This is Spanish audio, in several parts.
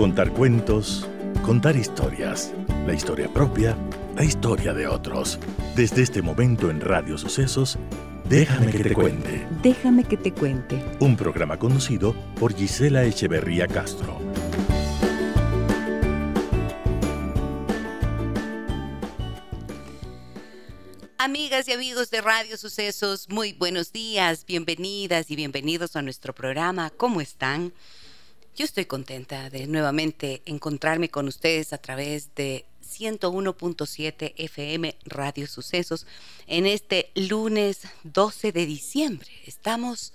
Contar cuentos, contar historias, la historia propia, la historia de otros. Desde este momento en Radio Sucesos, Déjame que te cuente. Déjame que te cuente. Un programa conocido por Gisela Echeverría Castro. Amigas y amigos de Radio Sucesos, muy buenos días, bienvenidas y bienvenidos a nuestro programa. ¿Cómo están? Yo estoy contenta de nuevamente encontrarme con ustedes a través de 101.7 FM Radio Sucesos en este lunes 12 de diciembre. Estamos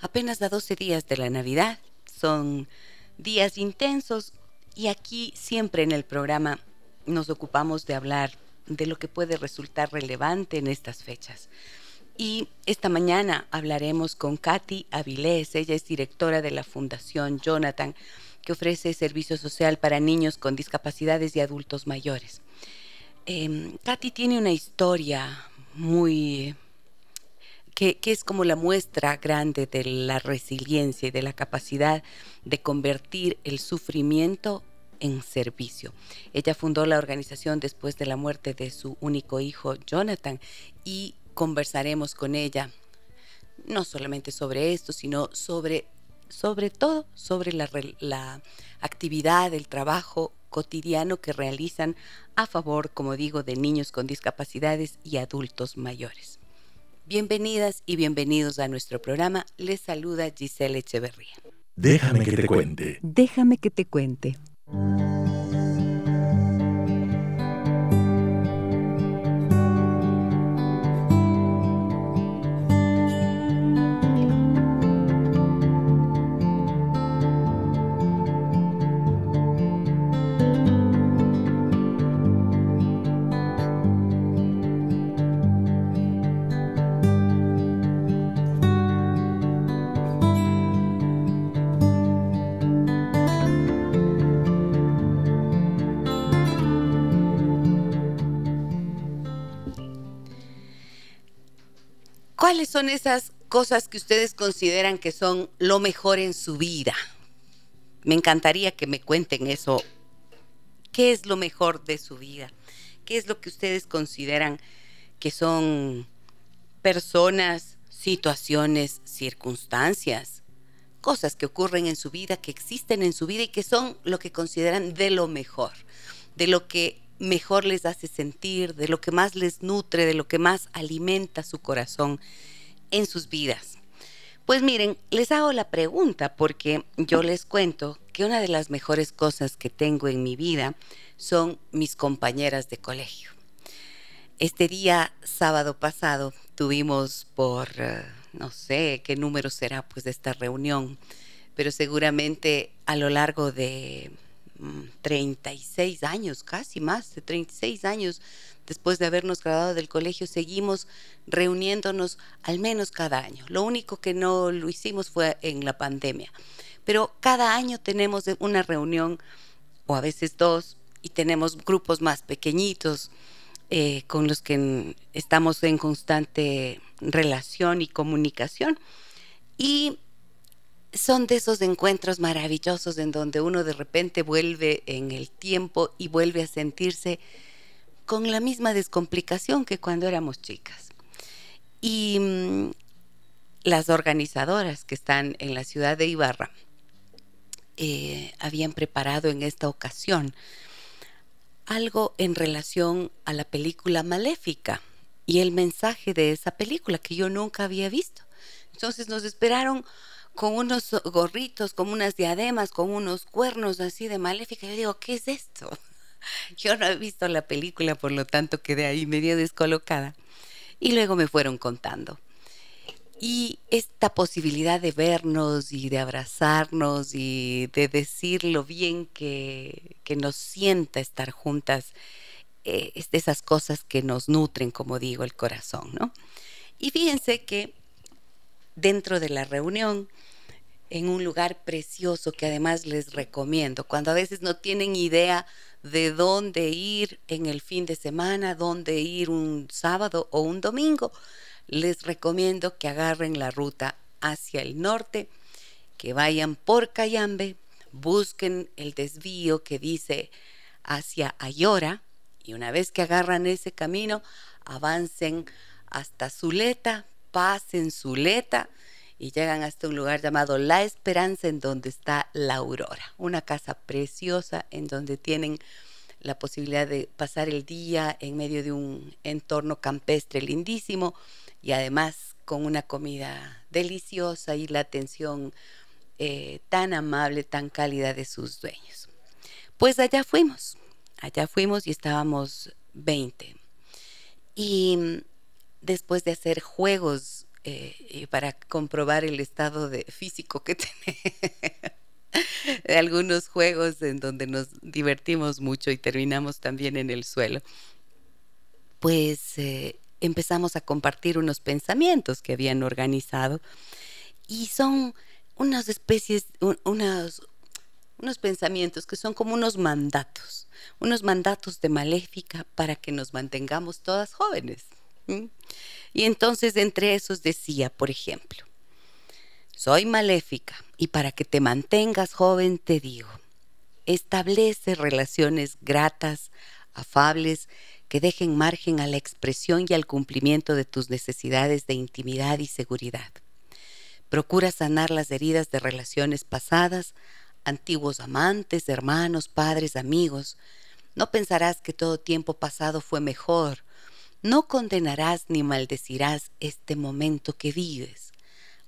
apenas a 12 días de la Navidad. Son días intensos y aquí siempre en el programa nos ocupamos de hablar de lo que puede resultar relevante en estas fechas. Y esta mañana hablaremos con Katy Avilés, ella es directora de la Fundación Jonathan, que ofrece servicio social para niños con discapacidades y adultos mayores. Eh, Katy tiene una historia muy que, que, es como la muestra grande de la resiliencia y de la capacidad de convertir el sufrimiento en servicio. Ella fundó la organización después de la muerte de su único hijo, Jonathan, y conversaremos con ella, no solamente sobre esto, sino sobre, sobre todo sobre la, la actividad, el trabajo cotidiano que realizan a favor, como digo, de niños con discapacidades y adultos mayores. Bienvenidas y bienvenidos a nuestro programa. Les saluda Giselle Echeverría. Déjame que te cuente. Déjame que te cuente. ¿Cuáles son esas cosas que ustedes consideran que son lo mejor en su vida? Me encantaría que me cuenten eso. ¿Qué es lo mejor de su vida? ¿Qué es lo que ustedes consideran que son personas, situaciones, circunstancias, cosas que ocurren en su vida, que existen en su vida y que son lo que consideran de lo mejor, de lo que mejor les hace sentir, de lo que más les nutre, de lo que más alimenta su corazón en sus vidas. Pues miren, les hago la pregunta porque yo les cuento que una de las mejores cosas que tengo en mi vida son mis compañeras de colegio. Este día sábado pasado tuvimos por, uh, no sé qué número será pues de esta reunión, pero seguramente a lo largo de 36 años, casi más de 36 años después de habernos graduado del colegio, seguimos reuniéndonos al menos cada año. Lo único que no lo hicimos fue en la pandemia. Pero cada año tenemos una reunión, o a veces dos, y tenemos grupos más pequeñitos eh, con los que estamos en constante relación y comunicación. Y son de esos encuentros maravillosos en donde uno de repente vuelve en el tiempo y vuelve a sentirse con la misma descomplicación que cuando éramos chicas. Y mm, las organizadoras que están en la ciudad de Ibarra eh, habían preparado en esta ocasión algo en relación a la película Maléfica y el mensaje de esa película que yo nunca había visto. Entonces nos esperaron con unos gorritos, con unas diademas, con unos cuernos así de maléfica. Yo digo, ¿qué es esto? Yo no he visto la película, por lo tanto quedé ahí medio descolocada. Y luego me fueron contando. Y esta posibilidad de vernos y de abrazarnos y de decir lo bien que, que nos sienta estar juntas, eh, es de esas cosas que nos nutren, como digo, el corazón, ¿no? Y fíjense que dentro de la reunión en un lugar precioso que además les recomiendo, cuando a veces no tienen idea de dónde ir en el fin de semana, dónde ir un sábado o un domingo, les recomiendo que agarren la ruta hacia el norte, que vayan por Cayambe, busquen el desvío que dice hacia Ayora y una vez que agarran ese camino, avancen hasta Zuleta, pasen Zuleta y llegan hasta un lugar llamado La Esperanza en donde está la Aurora, una casa preciosa en donde tienen la posibilidad de pasar el día en medio de un entorno campestre lindísimo y además con una comida deliciosa y la atención eh, tan amable, tan cálida de sus dueños. Pues allá fuimos, allá fuimos y estábamos 20. Y mm, después de hacer juegos eh, para comprobar el estado físico que tenemos, de algunos juegos en donde nos divertimos mucho y terminamos también en el suelo, pues eh, empezamos a compartir unos pensamientos que habían organizado y son unas especies, unos pensamientos que son como unos mandatos, unos mandatos de maléfica para que nos mantengamos todas jóvenes. Y entonces entre esos decía, por ejemplo, soy maléfica y para que te mantengas joven te digo, establece relaciones gratas, afables, que dejen margen a la expresión y al cumplimiento de tus necesidades de intimidad y seguridad. Procura sanar las heridas de relaciones pasadas, antiguos amantes, hermanos, padres, amigos. No pensarás que todo tiempo pasado fue mejor. No condenarás ni maldecirás este momento que vives.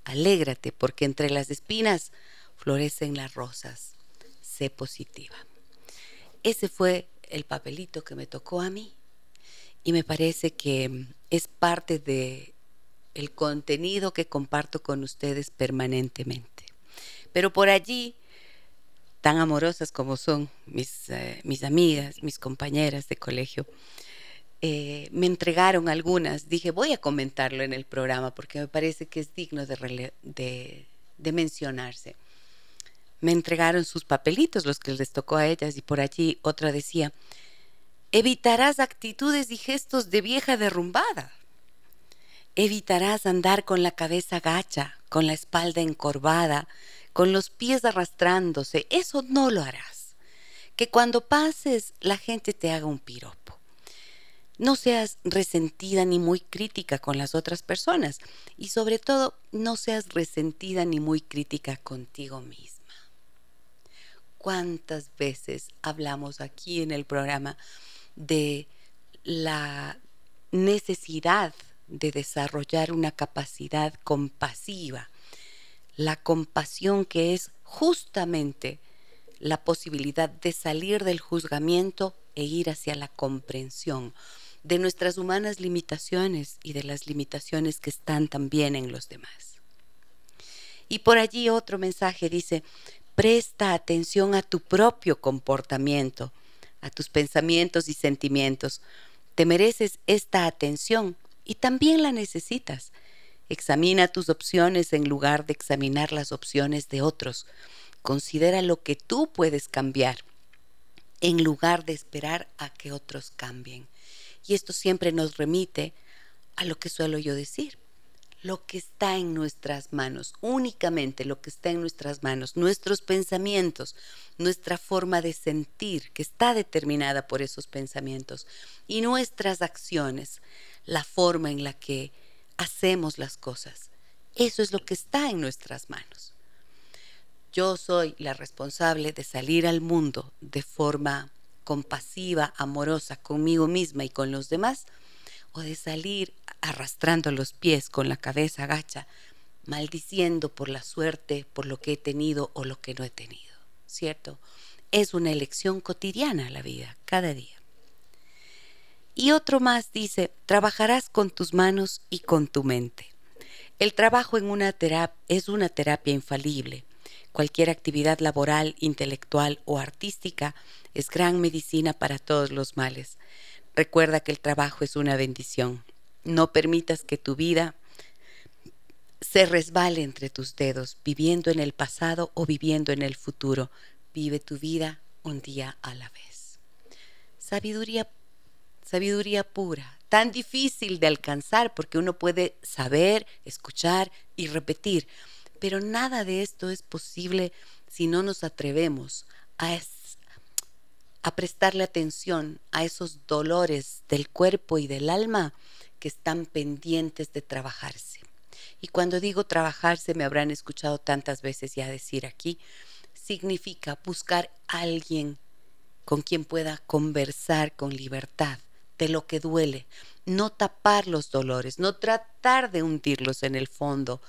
Alégrate porque entre las espinas florecen las rosas. Sé positiva. Ese fue el papelito que me tocó a mí y me parece que es parte de el contenido que comparto con ustedes permanentemente. Pero por allí, tan amorosas como son mis, eh, mis amigas, mis compañeras de colegio, eh, me entregaron algunas. Dije, voy a comentarlo en el programa porque me parece que es digno de, mencionarse. Me entregaron sus papelitos, los que les tocó a ellas, y por allí otra decía, evitarás actitudes y gestos de vieja derrumbada Evitarás andar con la cabeza gacha, con la espalda encorvada, con los pies arrastrándose. Eso no lo harás. Que cuando pases la gente te haga un piropo. No seas resentida ni muy crítica con las otras personas y sobre todo no seas resentida ni muy crítica contigo misma. ¿Cuántas veces hablamos aquí en el programa de la necesidad de desarrollar una capacidad compasiva. La compasión que es justamente la posibilidad de salir del juzgamiento e ir hacia la comprensión de nuestras humanas limitaciones y de las limitaciones que están también en los demás. Y por allí otro mensaje dice, presta atención a tu propio comportamiento, a tus pensamientos y sentimientos. Te mereces esta atención y también la necesitas. Examina tus opciones en lugar de examinar las opciones de otros. Considera lo que tú puedes cambiar en lugar de esperar a que otros cambien. Y esto siempre nos remite a lo que suelo yo decir lo que está en nuestras manos, únicamente lo que está en nuestras manos, nuestros pensamientos, nuestra forma de sentir, que está determinada por esos pensamientos, y nuestras acciones, la forma en la que hacemos las cosas. Eso es lo que está en nuestras manos. Yo soy la responsable de salir al mundo de forma compasiva, amorosa conmigo misma y con los demás, o de salir arrastrando los pies con la cabeza gacha, maldiciendo por la suerte, por lo que he tenido o lo que no he tenido, ¿cierto? Es una elección cotidiana la vida, cada día. Y otro más dice, trabajarás con tus manos y con tu mente. El trabajo en una terapia es una terapia infalible. Cualquier actividad laboral, intelectual o artística es gran medicina para todos los males. Recuerda que el trabajo es una bendición. No permitas que tu vida se resbale entre tus dedos, viviendo en el pasado o viviendo en el futuro. Vive tu vida un día a la vez. Sabiduría, sabiduría pura, tan difícil de alcanzar porque uno puede saber, escuchar y repetir, Pero nada de esto es posible si no nos atrevemos a, a prestarle atención a esos dolores del cuerpo y del alma que están pendientes de trabajarse. Y cuando digo trabajarse, me habrán escuchado tantas veces ya decir aquí, significa buscar a alguien con quien pueda conversar con libertad de lo que duele, no tapar los dolores, no tratar de hundirlos en el fondo,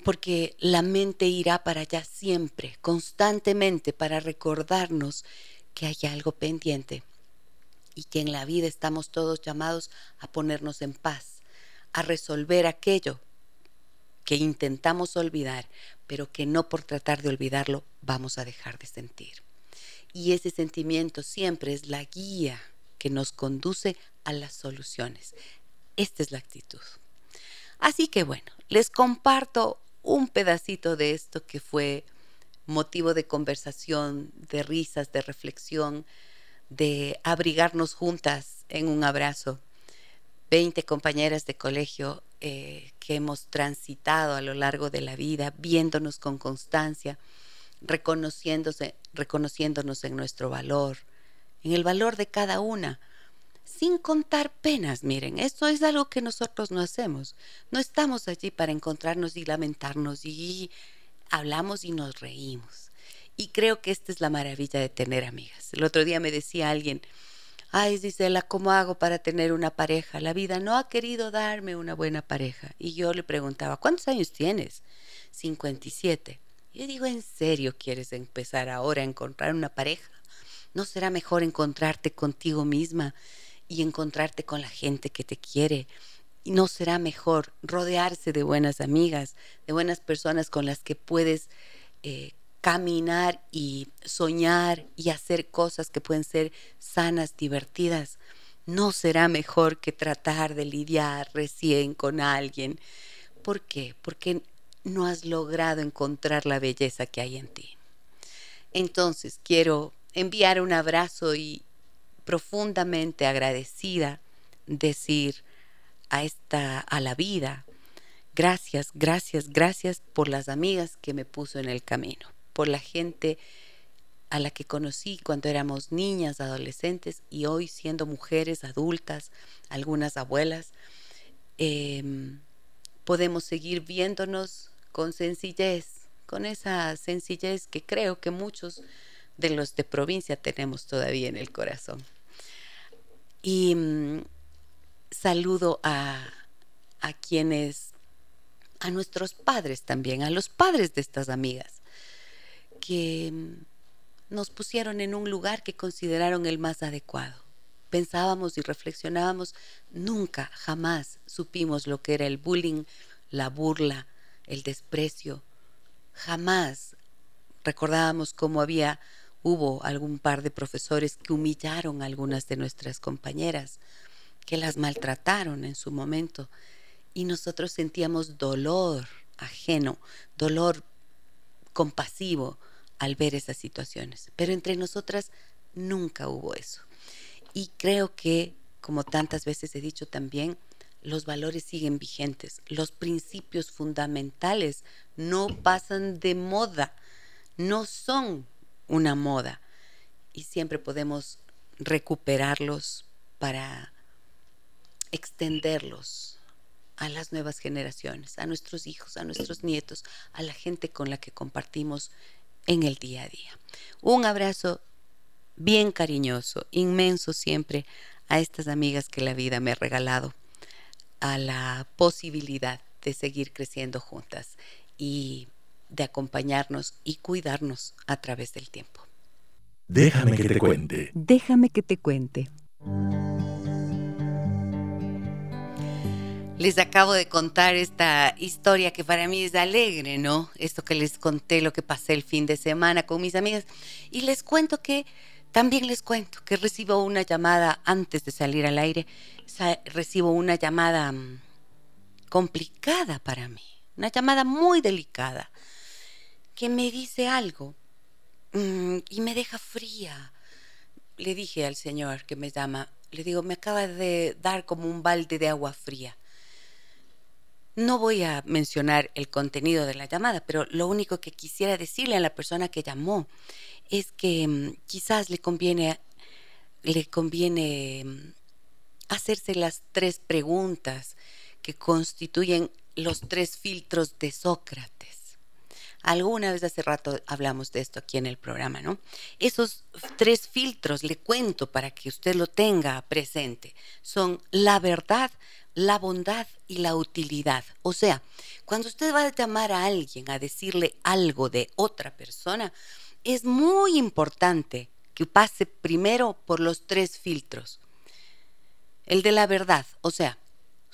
porque la mente irá para allá siempre, constantemente, para recordarnos que hay algo pendiente y que en la vida estamos todos llamados a ponernos en paz, a resolver aquello que intentamos olvidar, pero que no por tratar de olvidarlo vamos a dejar de sentir. Y ese sentimiento siempre es la guía que nos conduce a las soluciones. Esta es la actitud. Así que bueno, les comparto un pedacito de esto que fue motivo de conversación, de risas, de reflexión, de abrigarnos juntas en un abrazo. Veinte compañeras de colegio eh, que hemos transitado a lo largo de la vida, viéndonos con constancia, reconociéndose, reconociéndonos en nuestro valor, en el valor de cada una, sin contar penas. Miren, esto es algo que nosotros no hacemos. No estamos allí para encontrarnos y lamentarnos y hablamos y nos reímos. Y creo que esta es la maravilla de tener amigas. El otro día me decía alguien, ay Gisela, ¿cómo hago para tener una pareja? La vida no ha querido darme una buena pareja. Y yo le preguntaba, ¿cuántos años tienes? 57. Y yo digo, ¿en serio quieres empezar ahora a encontrar una pareja? ¿No será mejor encontrarte contigo misma y encontrarte con la gente que te quiere? ¿Y no será mejor rodearse de buenas amigas, de buenas personas con las que puedes eh, caminar y soñar y hacer cosas que pueden ser sanas, divertidas, no será mejor que tratar de lidiar recién con alguien. ¿Por qué? Porque no has logrado encontrar la belleza que hay en ti. Entonces quiero enviar un abrazo y profundamente agradecida decir a esta a la vida gracias, gracias, gracias por las amigas que me puso en el camino por la gente a la que conocí cuando éramos niñas, adolescentes y hoy siendo mujeres adultas, algunas abuelas, em, podemos seguir viéndonos con sencillez, con esa sencillez que creo que muchos de los de provincia tenemos todavía en el corazón. Y mm, saludo a, a quienes, a nuestros padres también, a los padres de estas amigas que mm, nos pusieron en un lugar que consideraron el más adecuado. Pensábamos y reflexionábamos, nunca, jamás supimos lo que era el bullying, la burla, el desprecio. Jamás recordábamos cómo había, hubo algún par de profesores que humillaron algunas de nuestras compañeras, que las maltrataron en su momento, y nosotros sentíamos dolor ajeno, dolor compasivo, al ver esas situaciones. Pero entre nosotras nunca hubo eso. Y creo que, como tantas veces he dicho también, los valores siguen vigentes, los principios fundamentales no pasan de moda, no son una moda y siempre podemos recuperarlos para extenderlos a las nuevas generaciones, a nuestros hijos, a nuestros nietos, a la gente con la que compartimos en el día a día. Un abrazo bien cariñoso, inmenso siempre a estas amigas que la vida me ha regalado, a la posibilidad de seguir creciendo juntas y de acompañarnos y cuidarnos a través del tiempo. Déjame que te cuente. Déjame que te cuente. Les acabo de contar esta historia que para mí es alegre, ¿no? Esto que les conté, lo que pasé el fin de semana con mis amigas. Y les cuento que, también les cuento que recibo una llamada antes de salir al aire, recibo una llamada mm, complicada para mí, una llamada muy delicada, que me dice algo mm, y me deja fría. Le dije al señor que me llama, le digo, me acaba de dar como un balde de agua fría No voy a mencionar el contenido de la llamada, pero lo único que quisiera decirle a la persona que llamó es que mm, quizás le conviene, le conviene mm, hacerse las tres preguntas que constituyen los tres filtros de Sócrates. Alguna vez hace rato hablamos de esto aquí en el programa, ¿no? Esos tres filtros, le cuento para que usted lo tenga presente, son la verdad, la bondad y la utilidad. O sea, cuando usted va a llamar a alguien a decirle algo de otra persona, es muy importante que pase primero por los tres filtros. El de la verdad, o sea,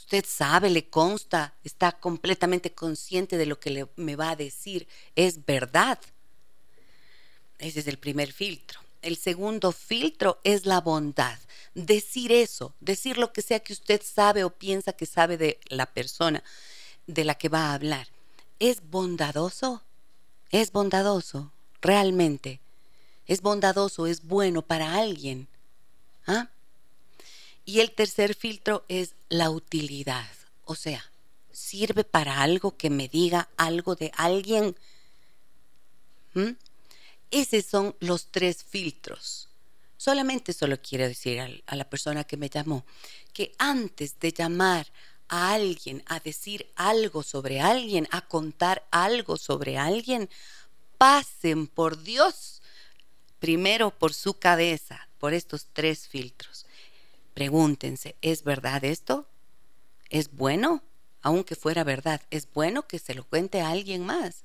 usted sabe, le consta, está completamente consciente de lo que le, me va a decir, es verdad. Ese es el primer filtro. El segundo filtro es la bondad. Decir eso, decir lo que sea que usted sabe o piensa que sabe de la persona de la que va a hablar. ¿Es bondadoso? ¿Es bondadoso? Realmente. ¿Es bondadoso? ¿Es bueno para alguien? ¿Ah? Y el tercer filtro es la utilidad. O sea, ¿sirve para algo que me diga algo de alguien? ¿Mm? Esos son los tres filtros. Solamente solo quiero decir a la persona que me llamó que antes de llamar a alguien a decir algo sobre alguien, a contar algo sobre alguien, pasen por Dios primero por su cabeza, por estos tres filtros. Pregúntense, ¿es verdad esto? ¿Es bueno? Aunque fuera verdad, ¿es bueno que se lo cuente a alguien más?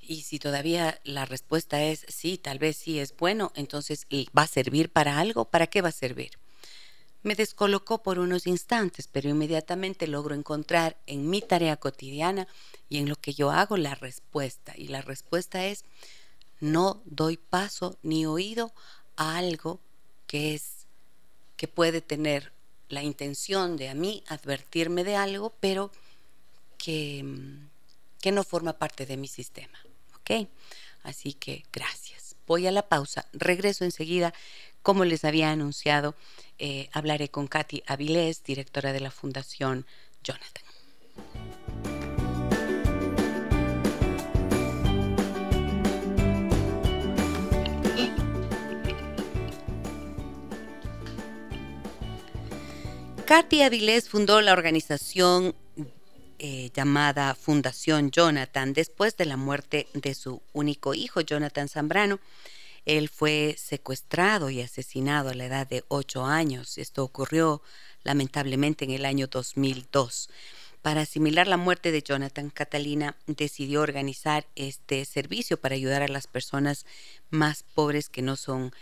Y si todavía la respuesta es sí, tal vez sí es bueno, entonces ¿va a servir para algo? ¿Para qué va a servir? Me descolocó por unos instantes, pero inmediatamente logro encontrar en mi tarea cotidiana y en lo que yo hago la respuesta. Y la respuesta es, no doy paso ni oído a algo que es que puede tener la intención de a mí advertirme de algo, pero que, que no forma parte de mi sistema. ¿Ok? Así que gracias. Voy a la pausa. Regreso enseguida. Como les había anunciado, eh, hablaré con Katy Avilés, directora de la Fundación Jonathan. Katy Avilés fundó la organización eh, llamada Fundación Jonathan después de la muerte de su único hijo, Jonathan Zambrano. Él fue secuestrado y asesinado a la edad de ocho años. Esto ocurrió lamentablemente en el año 2002. Para asimilar la muerte de Jonathan, Catalina decidió organizar este servicio para ayudar a las personas más pobres que no son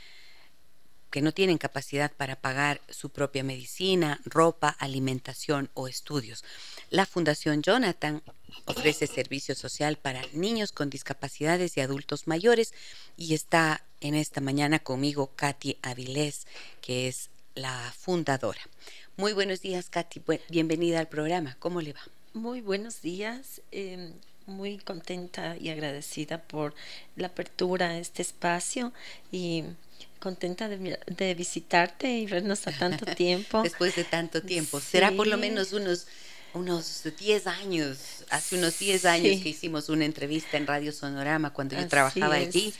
que no tienen capacidad para pagar su propia medicina, ropa, alimentación o estudios. La Fundación Jonathan ofrece servicio social para niños con discapacidades y adultos mayores y está en esta mañana conmigo Katy Avilés, que es la fundadora. Muy buenos días, Katy. Bienvenida al programa. ¿Cómo le va? Muy buenos días. Em, muy contenta y agradecida por la apertura a este espacio y contenta de, visitarte y vernos a tanto tiempo. Después de tanto tiempo. Será por lo menos unos unos 10 años, hace unos 10 años que hicimos una entrevista en Radio Sonorama cuando yo trabajaba allí,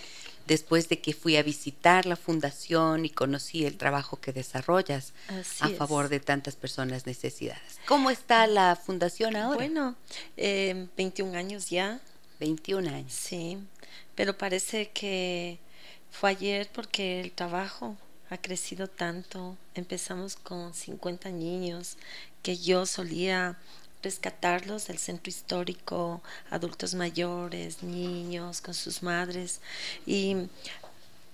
después de que fui a visitar la fundación y conocí el trabajo que desarrollas a favor de tantas personas necesitadas. ¿Cómo está la fundación ahora? Bueno, eh, 21 años ya. 21 años. Sí, pero parece que fue ayer porque el trabajo ha crecido tanto. Empezamos con 50 niños que yo solía rescatarlos del centro histórico, adultos mayores, niños con sus madres y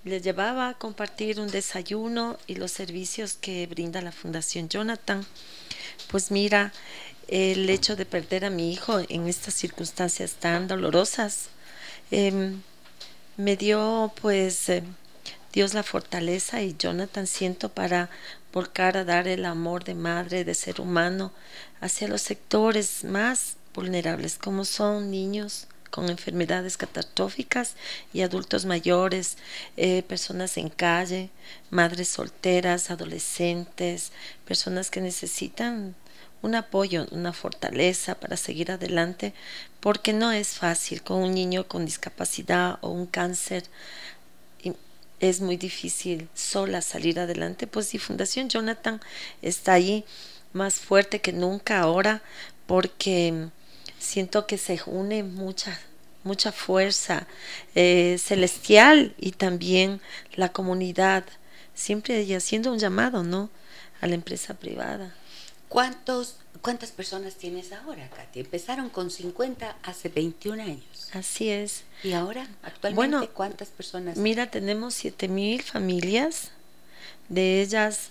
les llevaba a compartir un desayuno y los servicios que brinda la Fundación Jonathan. Pues mira, el hecho de perder a mi hijo en estas circunstancias tan dolorosas, em, me dio pues eh, Dios la fortaleza y Jonathan siento para volcar a dar el amor de madre, de ser humano, hacia los sectores más vulnerables, como son niños con enfermedades catastróficas y adultos mayores, eh, personas en calle, madres solteras, adolescentes, personas que necesitan un apoyo, una fortaleza para seguir adelante, porque no es fácil con un niño con discapacidad o un cáncer. Es muy difícil sola salir adelante, pues y Fundación Jonathan está ahí más fuerte que nunca ahora porque siento que se une mucha mucha fuerza eh, celestial y también la comunidad, siempre haciendo un llamado, ¿no? A la empresa privada. ¿Cuántos, ¿Cuántas personas tienes ahora, Katy? Empezaron con 50 hace 21 años. Así es. ¿Y ahora, actualmente, cuántas personas? Mira, tenemos 7000 familias, de ellas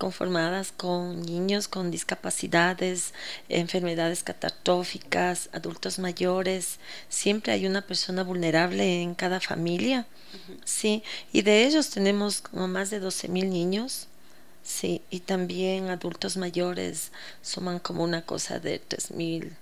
conformadas con niños con discapacidades, enfermedades catastróficas, adultos mayores. Siempre hay una persona vulnerable en cada familia. Sí, y de ellos tenemos como más de 12 mil niños. Sí, y también adultos mayores suman como una cosa de 3 mil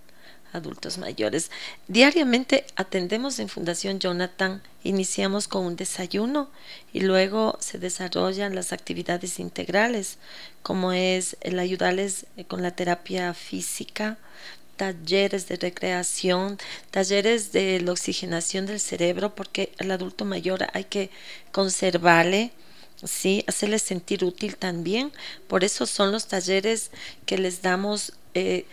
adultos mayores. Diariamente atendemos en Fundación Jonathan, iniciamos con un desayuno y luego se desarrollan las actividades integrales, como es el ayudarles eh, con la terapia física, talleres de recreación, talleres de la oxigenación del cerebro, porque al adulto mayor hay que conservarle, sí, hacerle sentir útil también. Por eso son los talleres que les damos eh,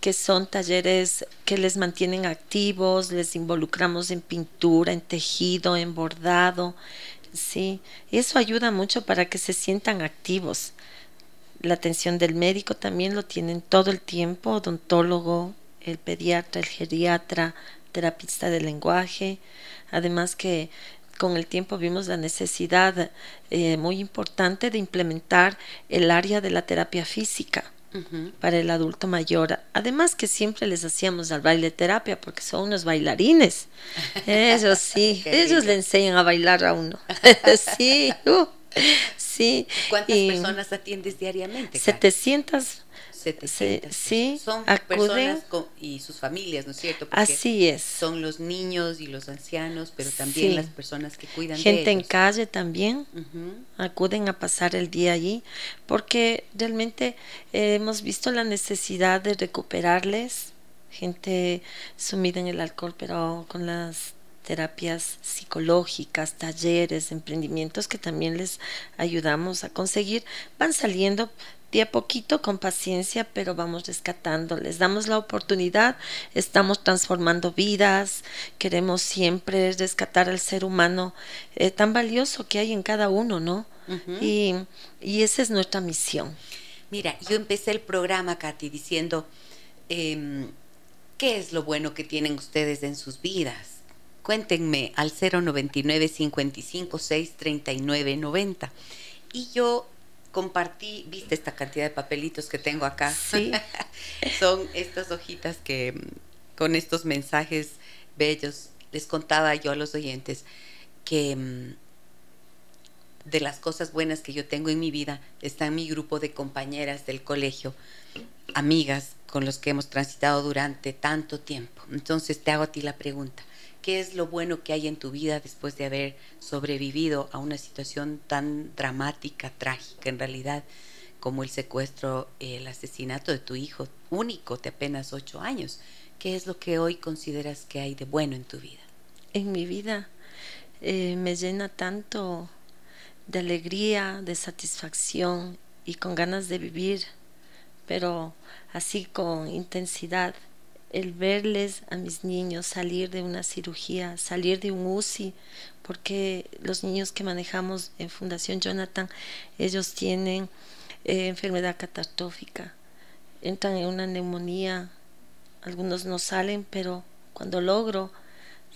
que son talleres que les mantienen activos, les involucramos en pintura, en tejido, en bordado, sí, eso ayuda mucho para que se sientan activos. La atención del médico también lo tienen todo el tiempo, odontólogo, el pediatra, el geriatra, terapista del lenguaje, además que con el tiempo vimos la necesidad eh, muy importante de implementar el área de la terapia física para el adulto mayor. Además que siempre les hacíamos al baile terapia porque son unos bailarines. Ellos sí, ellos le enseñan a bailar a uno. sí, uh, sí. ¿Cuántas personas atiendes diariamente? 700 sí, son personas y sus familias, ¿no es cierto? así es. Son los niños y los ancianos, pero también las personas que cuidan Gente de en calle también acuden a pasar el día allí, porque realmente eh, hemos visto la necesidad de recuperarles. Gente sumida en el alcohol, pero con las terapias psicológicas, talleres, emprendimientos que también les ayudamos a conseguir, van saliendo de a poquito, con paciencia, pero vamos rescatando. Les damos la oportunidad, estamos transformando vidas, queremos siempre rescatar al ser humano eh, tan valioso que hay en cada uno, ¿no? y, esa es nuestra misión. Mira, yo empecé el programa, Katy, diciendo, em, ¿qué es lo bueno que tienen ustedes en sus vidas? Cuéntenme al 099 55 6 39 90. Y yo compartí, viste esta cantidad de papelitos que tengo acá. Sí. Son estas hojitas que mm, con estos mensajes bellos les contaba yo a los oyentes que mm, de las cosas buenas que yo tengo en mi vida está mi grupo de compañeras del colegio, amigas con los que hemos transitado durante tanto tiempo. Entonces te hago a ti la pregunta, qué es lo bueno que hay en tu vida después de haber sobrevivido a una situación tan dramática, trágica en realidad, como el secuestro, el asesinato de tu hijo único de apenas ocho años. ¿Qué es lo que hoy consideras que hay de bueno en tu vida? En mi vida eh, me llena tanto de alegría, de satisfacción y con ganas de vivir, pero así con intensidad el verles a mis niños salir de una cirugía, salir de un UCI, porque los niños que manejamos en Fundación Jonathan, ellos tienen eh, enfermedad catastrófica, entran en una neumonía, algunos no salen, pero cuando logro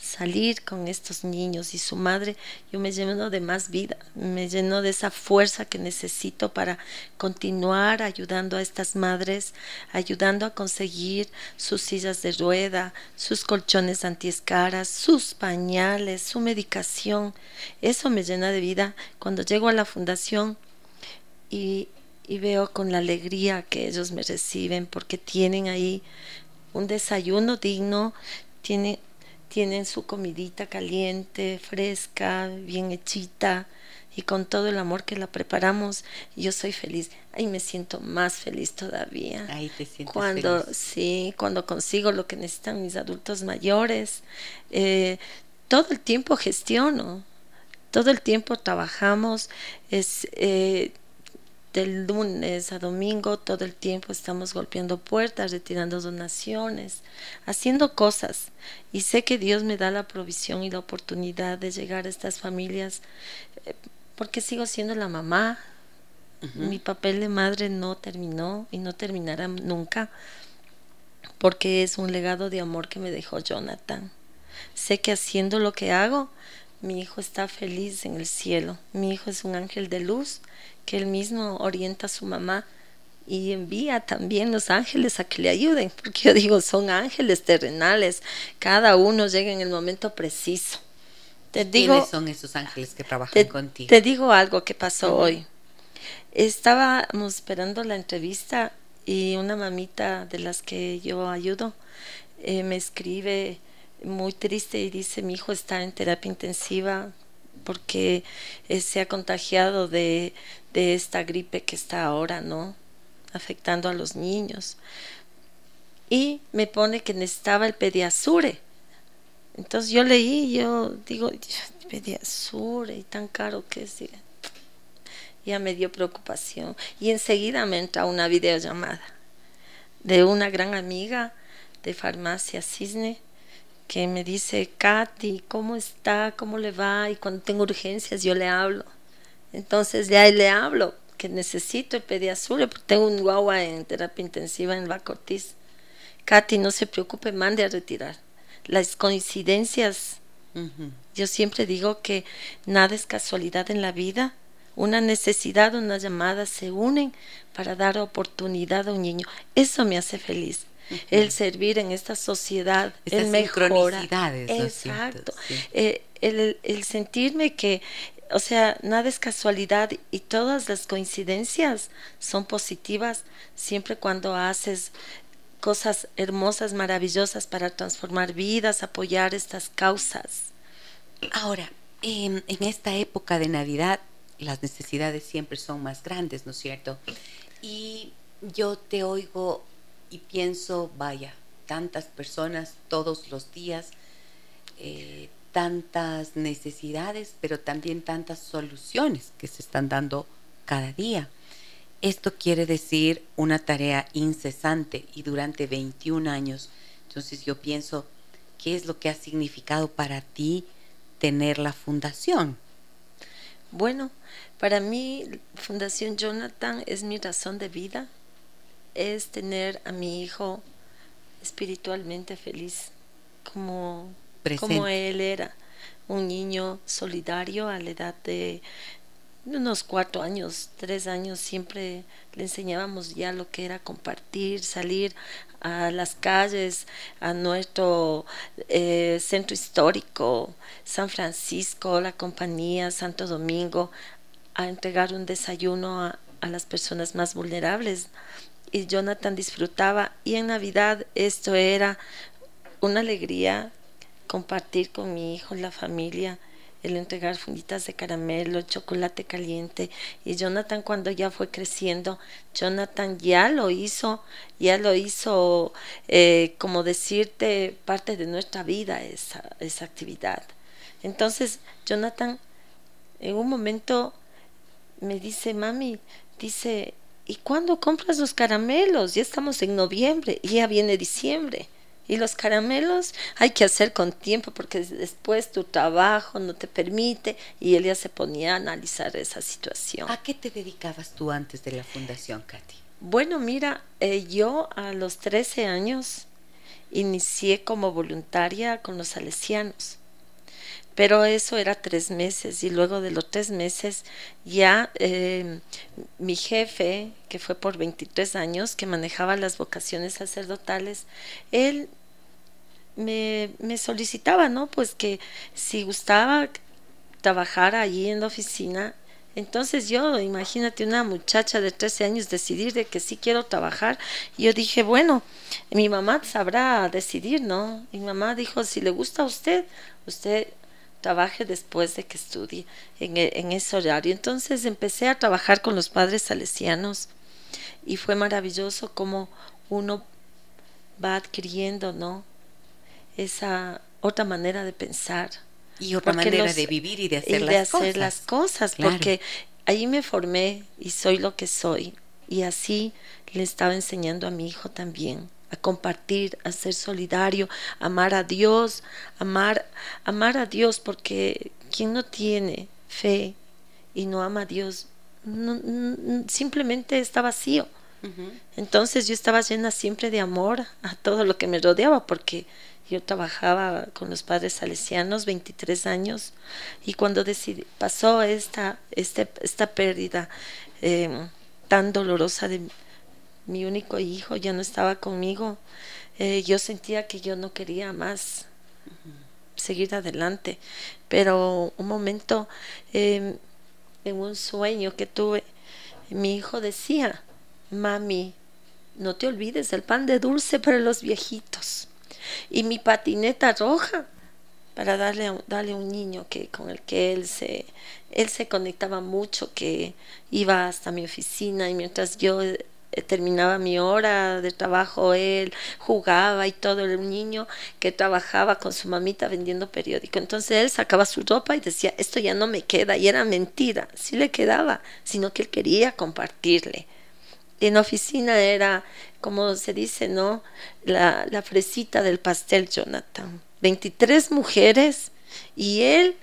salir con estos niños y su madre, yo me lleno de más vida, me lleno de esa fuerza que necesito para continuar ayudando a estas madres, ayudando a conseguir sus sillas de rueda, sus colchones antiescaras, sus pañales, su medicación. Eso me llena de vida cuando llego a la fundación y, y veo con la alegría que ellos me reciben porque tienen ahí un desayuno digno, tienen tienen su comidita caliente, fresca, bien hechita y con todo el amor que la preparamos, yo soy feliz. Ahí me siento más feliz todavía. Ahí te sientes cuando, feliz. Sí, cuando consigo lo que necesitan mis adultos mayores. Eh, todo el tiempo gestiono, todo el tiempo trabajamos. Es, eh, del lunes a domingo, todo el tiempo estamos golpeando puertas, retirando donaciones, haciendo cosas. Y sé que Dios me da la provisión y la oportunidad de llegar a estas familias eh, porque sigo siendo la mamá. Mi papel de madre no terminó y no terminará nunca porque es un legado de amor que me dejó Jonathan. Sé que haciendo lo que hago, mi hijo está feliz en el cielo. Mi hijo es un ángel de luz que él mismo orienta a su mamá y envía también los ángeles a que le ayuden, porque yo digo, son ángeles terrenales, cada uno llega en el momento preciso. Te digo, ¿Quiénes son esos ángeles que trabajan te, contigo? Te digo algo que pasó hoy. Estábamos esperando la entrevista y una mamita de las que yo ayudo eh, me escribe muy triste y dice, mi hijo está en terapia intensiva porque eh, se ha contagiado de, de esta gripe que está ahora, ¿no? Afectando a los niños. Y me pone que necesitaba el pediasure. Entonces yo leí, yo digo, pediasure y tan caro que es. Ya me dio preocupación. Y enseguida me entra una videollamada de una gran amiga de farmacia Cisne que me dice, Katy, ¿cómo está? ¿Cómo le va? Y cuando tengo urgencias yo le hablo. Entonces ya le hablo que necesito el pediasure porque tengo un guagua en terapia intensiva en Bacortiz. Katy, no se preocupe, mande a retirar. Las coincidencias, yo siempre digo que nada es casualidad en la vida. Una necesidad, una llamada se unen para dar oportunidad a un niño. Eso me hace feliz. El servir en esta sociedad, el mejorar. Exacto. Eh, el, el sentirme que o sea, nada es casualidad y todas las coincidencias son positivas siempre cuando haces cosas hermosas, maravillosas para transformar vidas, apoyar estas causas. Ahora, en, en esta época de Navidad, las necesidades siempre son más grandes, ¿no es cierto? Y yo te oigo y pienso, vaya, tantas personas todos los días, eh, tantas necesidades, pero también tantas soluciones que se están dando cada día. Esto quiere decir una tarea incesante y durante 21 años. Entonces yo pienso, ¿qué es lo que ha significado para ti tener la fundación? Bueno, para mí Fundación Jonathan es mi razón de vida, es tener a mi hijo espiritualmente feliz, como como él era, un niño solidario a la edad de unos cuatro años, tres años, siempre le enseñábamos ya lo que era compartir, salir a las calles, a nuestro eh, centro histórico, San Francisco, la compañía, Santo Domingo, a entregar un desayuno a, a las personas más vulnerables. Y Jonathan disfrutaba y en Navidad esto era una alegría compartir con mi hijo, la familia, el entregar funditas de caramelo, chocolate caliente. Y Jonathan cuando ya fue creciendo, Jonathan ya lo hizo, ya lo hizo, eh, como decirte, parte de nuestra vida esa, esa actividad. Entonces, Jonathan en un momento me dice, mami, dice, ¿y cuándo compras los caramelos? Ya estamos en noviembre y ya viene diciembre. Y los caramelos hay que hacer con tiempo porque después tu trabajo no te permite y él ya se ponía a analizar esa situación. ¿A qué te dedicabas tú antes de la fundación, Katy? Bueno, mira, eh, yo a los 13 años inicié como voluntaria con los salesianos, pero eso era tres meses y luego de los tres meses ya eh, mi jefe, que fue por 23 años, que manejaba las vocaciones sacerdotales, él me, me solicitaba, ¿no? Pues que si gustaba trabajar allí en la oficina, Entonces yo, imagínate una muchacha de 13 años decidir de que sí quiero trabajar. Y yo dije, bueno, mi mamá sabrá decidir, ¿no? Mi mamá dijo, si le gusta a usted, usted trabaje después de que estudie en, e, en ese horario. Entonces empecé a trabajar con los padres salesianos y fue maravilloso como uno va adquiriendo, ¿no? Esa otra manera de pensar. Y otra manera de vivir y de hacer, y las, de hacer cosas. las cosas. Porque ahí me formé y soy lo que soy. Y así le estaba enseñando a mi hijo también a compartir, a ser solidario, amar a Dios, amar, amar a Dios, porque quien no tiene fe y no ama a Dios, simplemente está vacío. Entonces yo estaba llena siempre de amor a todo lo que me rodeaba, porque yo trabajaba con los padres salesianos 23 años y cuando decidí, pasó esta, este, esta pérdida eh, tan dolorosa de mi único hijo, ya no estaba conmigo, eh, yo sentía que yo no quería más seguir adelante. Pero un momento, em, en un sueño que tuve, mi hijo decía, mami, no te olvides del pan de dulce para los viejitos y mi patineta roja para darle a, darle a un niño que con el que él se él se conectaba mucho que iba hasta mi oficina y mientras yo terminaba mi hora de trabajo él jugaba y todo el niño que trabajaba con su mamita vendiendo periódico entonces él sacaba su ropa y decía esto ya no me queda y era mentira sí le quedaba sino que él quería compartirle en oficina era, como se dice, ¿no? La, la fresita del pastel, Jonathan. 23 mujeres y él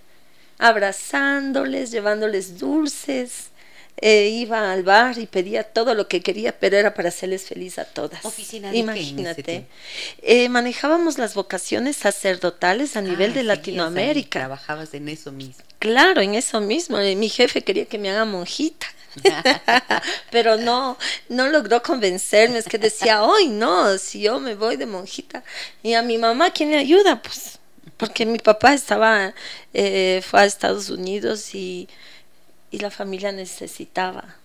abrazándoles, llevándoles dulces. Eh, iba al bar y pedía todo lo que quería, pero era para hacerles feliz a todas. ¿Oficina Imagínate. Eh, manejábamos las vocaciones sacerdotales a nivel Ah, de Latinoamérica. Trabajabas en eso mismo. Claro, en eso mismo. Eh, Mi jefe quería que me haga monjita. Pero no, no logró convencerme. Es que decía, hoy no, si yo me voy de monjita. Y a mi mamá, ¿quién le ayuda? Pues, porque mi papá estaba, eh, fue a Estados Unidos y, y la familia necesitaba.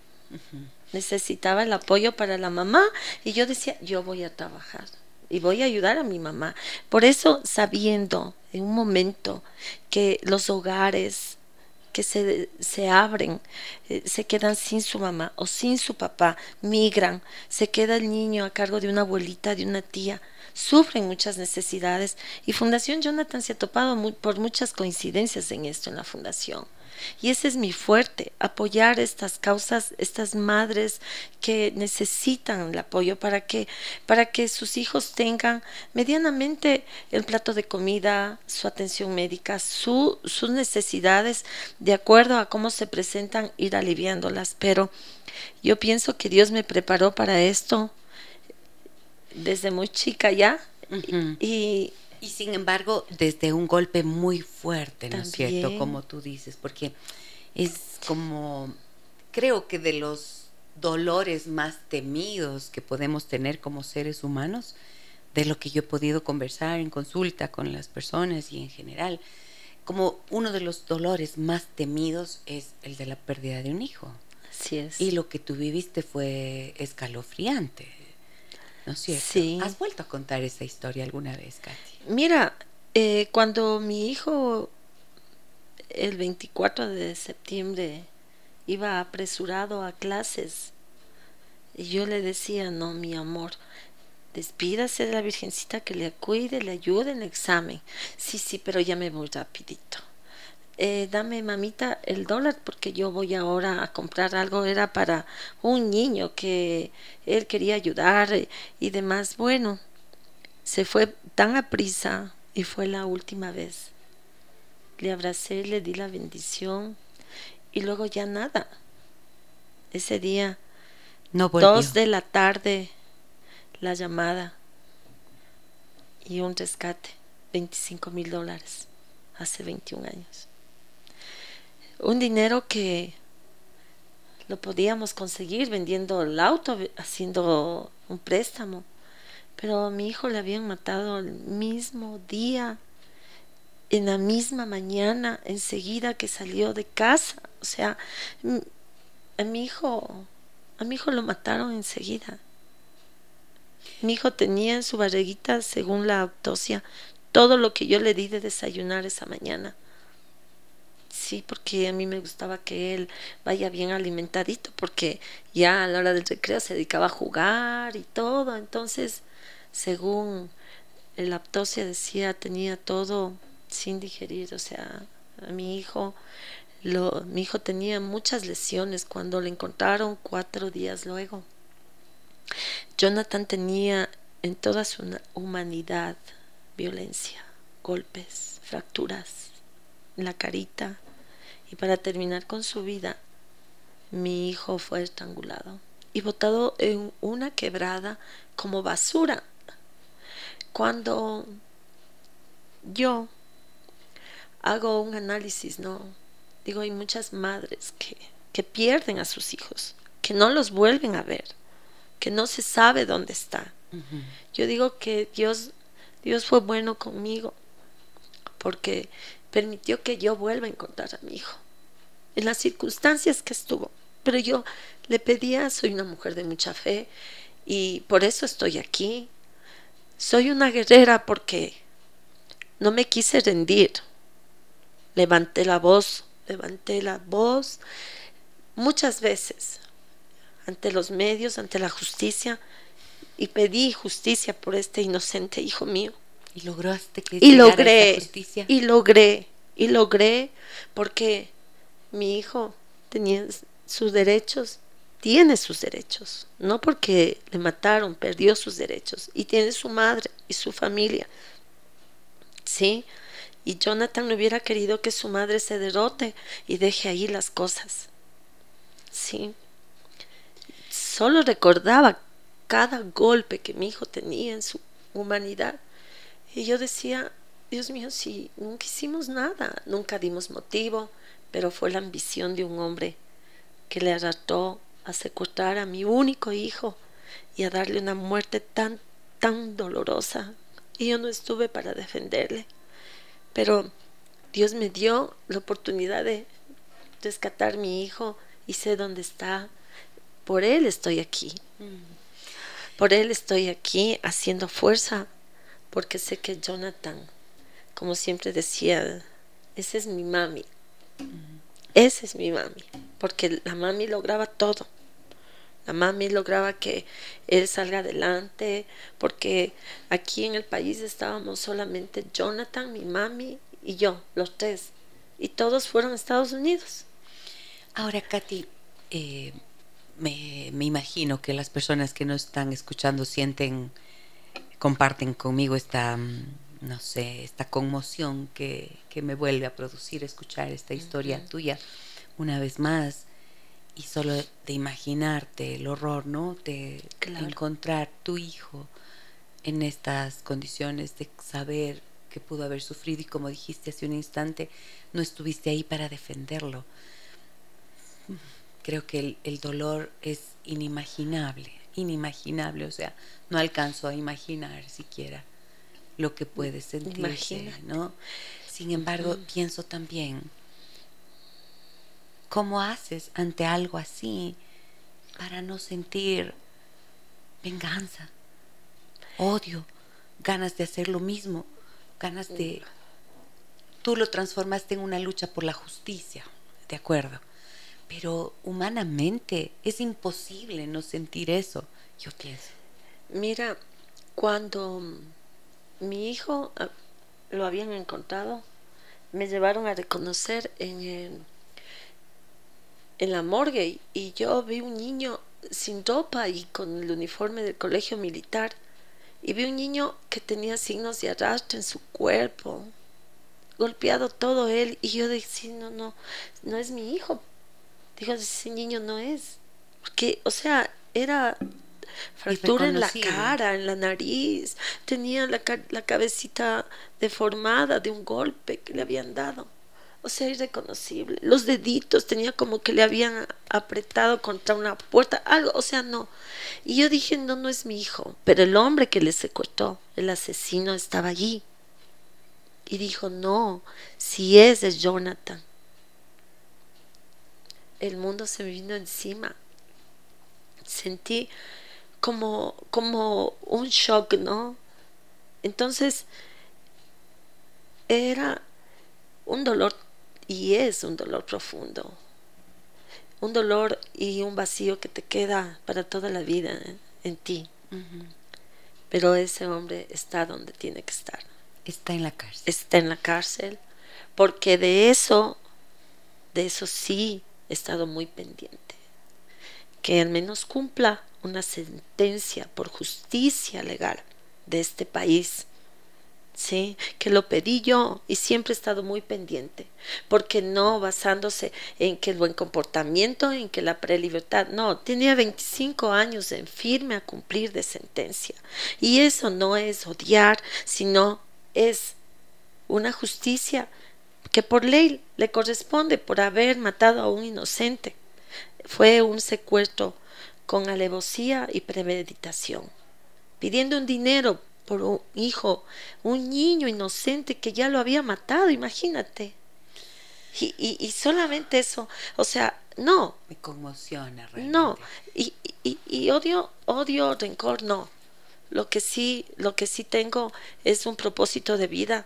Necesitaba el apoyo para la mamá. Y yo decía, yo voy a trabajar y voy a ayudar a mi mamá. Por eso, sabiendo en un momento que los hogares que se, se abren, eh, se quedan sin su mamá o sin su papá, migran, se queda el niño a cargo de una abuelita, de una tía, sufren muchas necesidades y Fundación Jonathan se ha topado por muchas coincidencias en esto en la fundación. Y ese es mi fuerte, apoyar estas causas, estas madres que necesitan el apoyo para que, para que sus hijos tengan medianamente el plato de comida, su atención médica, su, sus necesidades, de acuerdo a cómo se presentan, ir aliviándolas. Pero yo pienso que Dios me preparó para esto desde muy chica ya. Y sin embargo, desde un golpe muy fuerte, ¿no es cierto? Como tú dices, porque es como, creo que de los dolores más temidos que podemos tener como seres humanos, de lo que yo he podido conversar en consulta con las personas y en general, como uno de los dolores más temidos es el de la pérdida de un hijo. así es. Y lo que tú viviste fue escalofriante, ¿no es cierto? Sí. ¿Has vuelto a contar esa historia alguna vez, Katy? Mira, eh, cuando mi hijo el 24 de septiembre iba apresurado a clases, y yo le decía, no, mi amor, despídase de la Virgencita que le cuide, le ayude en el examen. Sí, sí, pero ya me voy rapidito. Eh, dame, mamita, el dólar porque yo voy ahora a comprar algo. Era para un niño que él quería ayudar eh, y demás. Bueno, se fue tan a prisa y fue la última vez. Le abracé, le di la bendición y luego ya nada. Ese día, No volvió. dos de la tarde, la llamada y un rescate, 25 mil dólares, hace 21 años. Un dinero que lo podíamos conseguir vendiendo el auto, haciendo un préstamo. Pero a mi hijo le habían matado el mismo día, en la misma mañana, enseguida que salió de casa. O sea, a mi hijo, a mi hijo lo mataron enseguida. Mi hijo tenía en su barriguita, según la autopsia, todo lo que yo le di de desayunar esa mañana. Sí, porque a mí me gustaba que él vaya bien alimentadito, porque ya a la hora del recreo se dedicaba a jugar y todo. Entonces, según la autopsia decía, tenía todo sin digerir. O sea, a mi hijo, lo, mi hijo tenía muchas lesiones cuando le encontraron cuatro días luego. Jonathan tenía en toda su humanidad violencia, golpes, fracturas en la carita. Y para terminar con su vida, mi hijo fue estrangulado y botado en una quebrada como basura. Cuando yo hago un análisis, ¿no? Digo, hay muchas madres que, que pierden a sus hijos, que no los vuelven a ver que no se sabe dónde está. Yo digo que Dios, Dios fue bueno conmigo porque permitió que yo vuelva a encontrar a mi hijo en las circunstancias que estuvo. Pero yo le pedía, soy una mujer de mucha fe y por eso estoy aquí. Soy una guerrera porque no me quise rendir. Levanté la voz, levanté la voz muchas veces ante los medios, ante la justicia, y pedí justicia por este inocente hijo mío. Y lograste que y logré justicia. Y logré, y logré porque mi hijo tenía sus derechos, tiene sus derechos, no porque le mataron, perdió sus derechos, y tiene su madre y su familia. Sí, y Jonathan no hubiera querido que su madre se derrote y deje ahí las cosas. Sí, Solo recordaba cada golpe que mi hijo tenía en su humanidad. Y yo decía, Dios mío, si nunca hicimos nada, nunca dimos motivo, pero fue la ambición de un hombre que le arrastró a secuestrar a mi único hijo y a darle una muerte tan, tan dolorosa. Y yo no estuve para defenderle. Pero Dios me dio la oportunidad de rescatar a mi hijo y sé dónde está por Él estoy aquí. Por Él estoy aquí haciendo fuerza, porque sé que Jonathan, como siempre decía, ese es mi mami. Ese es mi mami, porque la mami lograba todo. La mami lograba que él salga adelante, porque aquí en el país estábamos solamente Jonathan, mi mami y yo, los tres. Y todos fueron a Estados Unidos. Ahora, Katy, eh, me, imagino que las personas que nos están escuchando sienten, comparten conmigo esta, mm, no sé, esta conmoción que, me vuelve a producir escuchar esta historia tuya una vez más y solo de imaginarte el horror, ¿no? De, encontrar tu hijo en estas condiciones, de saber que pudo haber sufrido y como dijiste hace un instante, no estuviste ahí para defenderlo. Creo que el, dolor es inimaginable, inimaginable, o sea, no alcanzo a imaginar siquiera lo que puede sentir, ¿no? Sin embargo, pienso también, ¿cómo haces ante algo así para no sentir venganza, odio, ganas de hacer lo mismo, ganas de... Tú lo transformaste en una lucha por la justicia, ¿de acuerdo? Pero humanamente es imposible no sentir eso, yo pienso. Mira, cuando mi hijo ah, lo habían encontrado, me llevaron a reconocer en, en la morgue y yo vi un niño sin ropa y con el uniforme del colegio militar y vi un niño que tenía signos de arrastre en su cuerpo, golpeado todo él y yo decía, no, no, no es mi hijo, Digo, ese niño no es. Porque, o sea, era fractura en la cara, en la nariz, tenía la, la cabecita deformada de un golpe que le habían dado. O sea, irreconocible. Los deditos tenía como que le habían apretado contra una puerta, algo, o sea, no. Y yo dije, no, no es mi hijo. Pero el hombre que le secuestró, el asesino, estaba allí. Y dijo, no, si es de Jonathan. El mundo se me vino encima. Sentí como, como un shock, ¿no? Entonces, era un dolor y es un dolor profundo. Un dolor y un vacío que te queda para toda la vida ¿eh? en ti. Pero ese hombre está donde tiene que estar. Está en la cárcel. Está en la cárcel. Porque de eso, de eso sí he estado muy pendiente. Que al menos cumpla una sentencia por justicia legal de este país Sí, que lo pedí yo y siempre he estado muy pendiente, porque no basándose en que el buen comportamiento, en que la prelibertad, no, tenía 25 años en firme a cumplir de sentencia. Y eso no es odiar, sino es una justicia que por ley le corresponde por haber matado a un inocente. Fue un secuestro con alevosía y premeditación, pidiendo un dinero por un hijo, un niño inocente que ya lo había matado, imagínate. Y, y, solamente eso, o sea, no. Me conmociona realmente. No, y, y, odio, odio, rencor, no. Lo que sí, lo que sí tengo es un propósito de vida.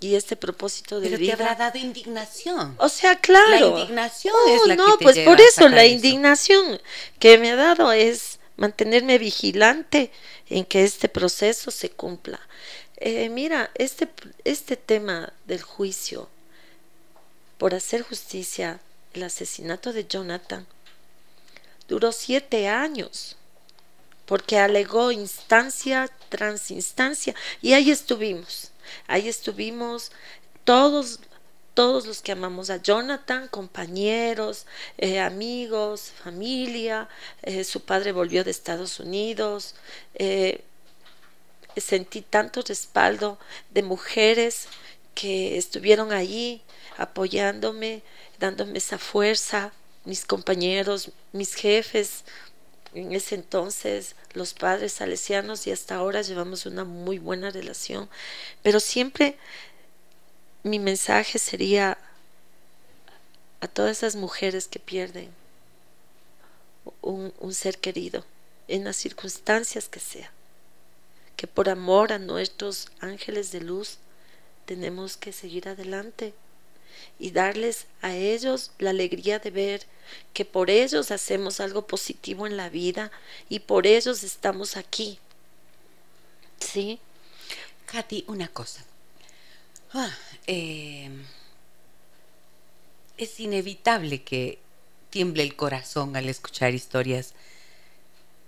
Y este propósito de Pero vida. te habrá dado indignación. O sea, claro. La indignación es la no, que te pues lleva por eso la eso. indignación que me ha dado es mantenerme vigilante en que este proceso se cumpla. Eh, mira, este, este tema del juicio por hacer justicia, el asesinato de Jonathan, duró siete años, porque alegó instancia tras instancia, y ahí estuvimos, ahí estuvimos todos todos los que amamos a Jonathan, compañeros, eh, amigos, familia. Eh, su padre volvió de Estados Unidos. Eh, sentí tanto respaldo de mujeres que estuvieron allí apoyándome, dándome esa fuerza, mis compañeros, mis jefes, en ese entonces los padres salesianos y hasta ahora llevamos una muy buena relación, pero siempre mi mensaje sería a todas esas mujeres que pierden un, ser querido en las circunstancias que sea, que por amor a nuestros ángeles de luz tenemos que seguir adelante y darles a ellos la alegría de ver que por ellos hacemos algo positivo en la vida y por ellos estamos aquí. ¿Sí? Katy, una cosa. Ah, eh, es inevitable que tiemble el corazón al escuchar historias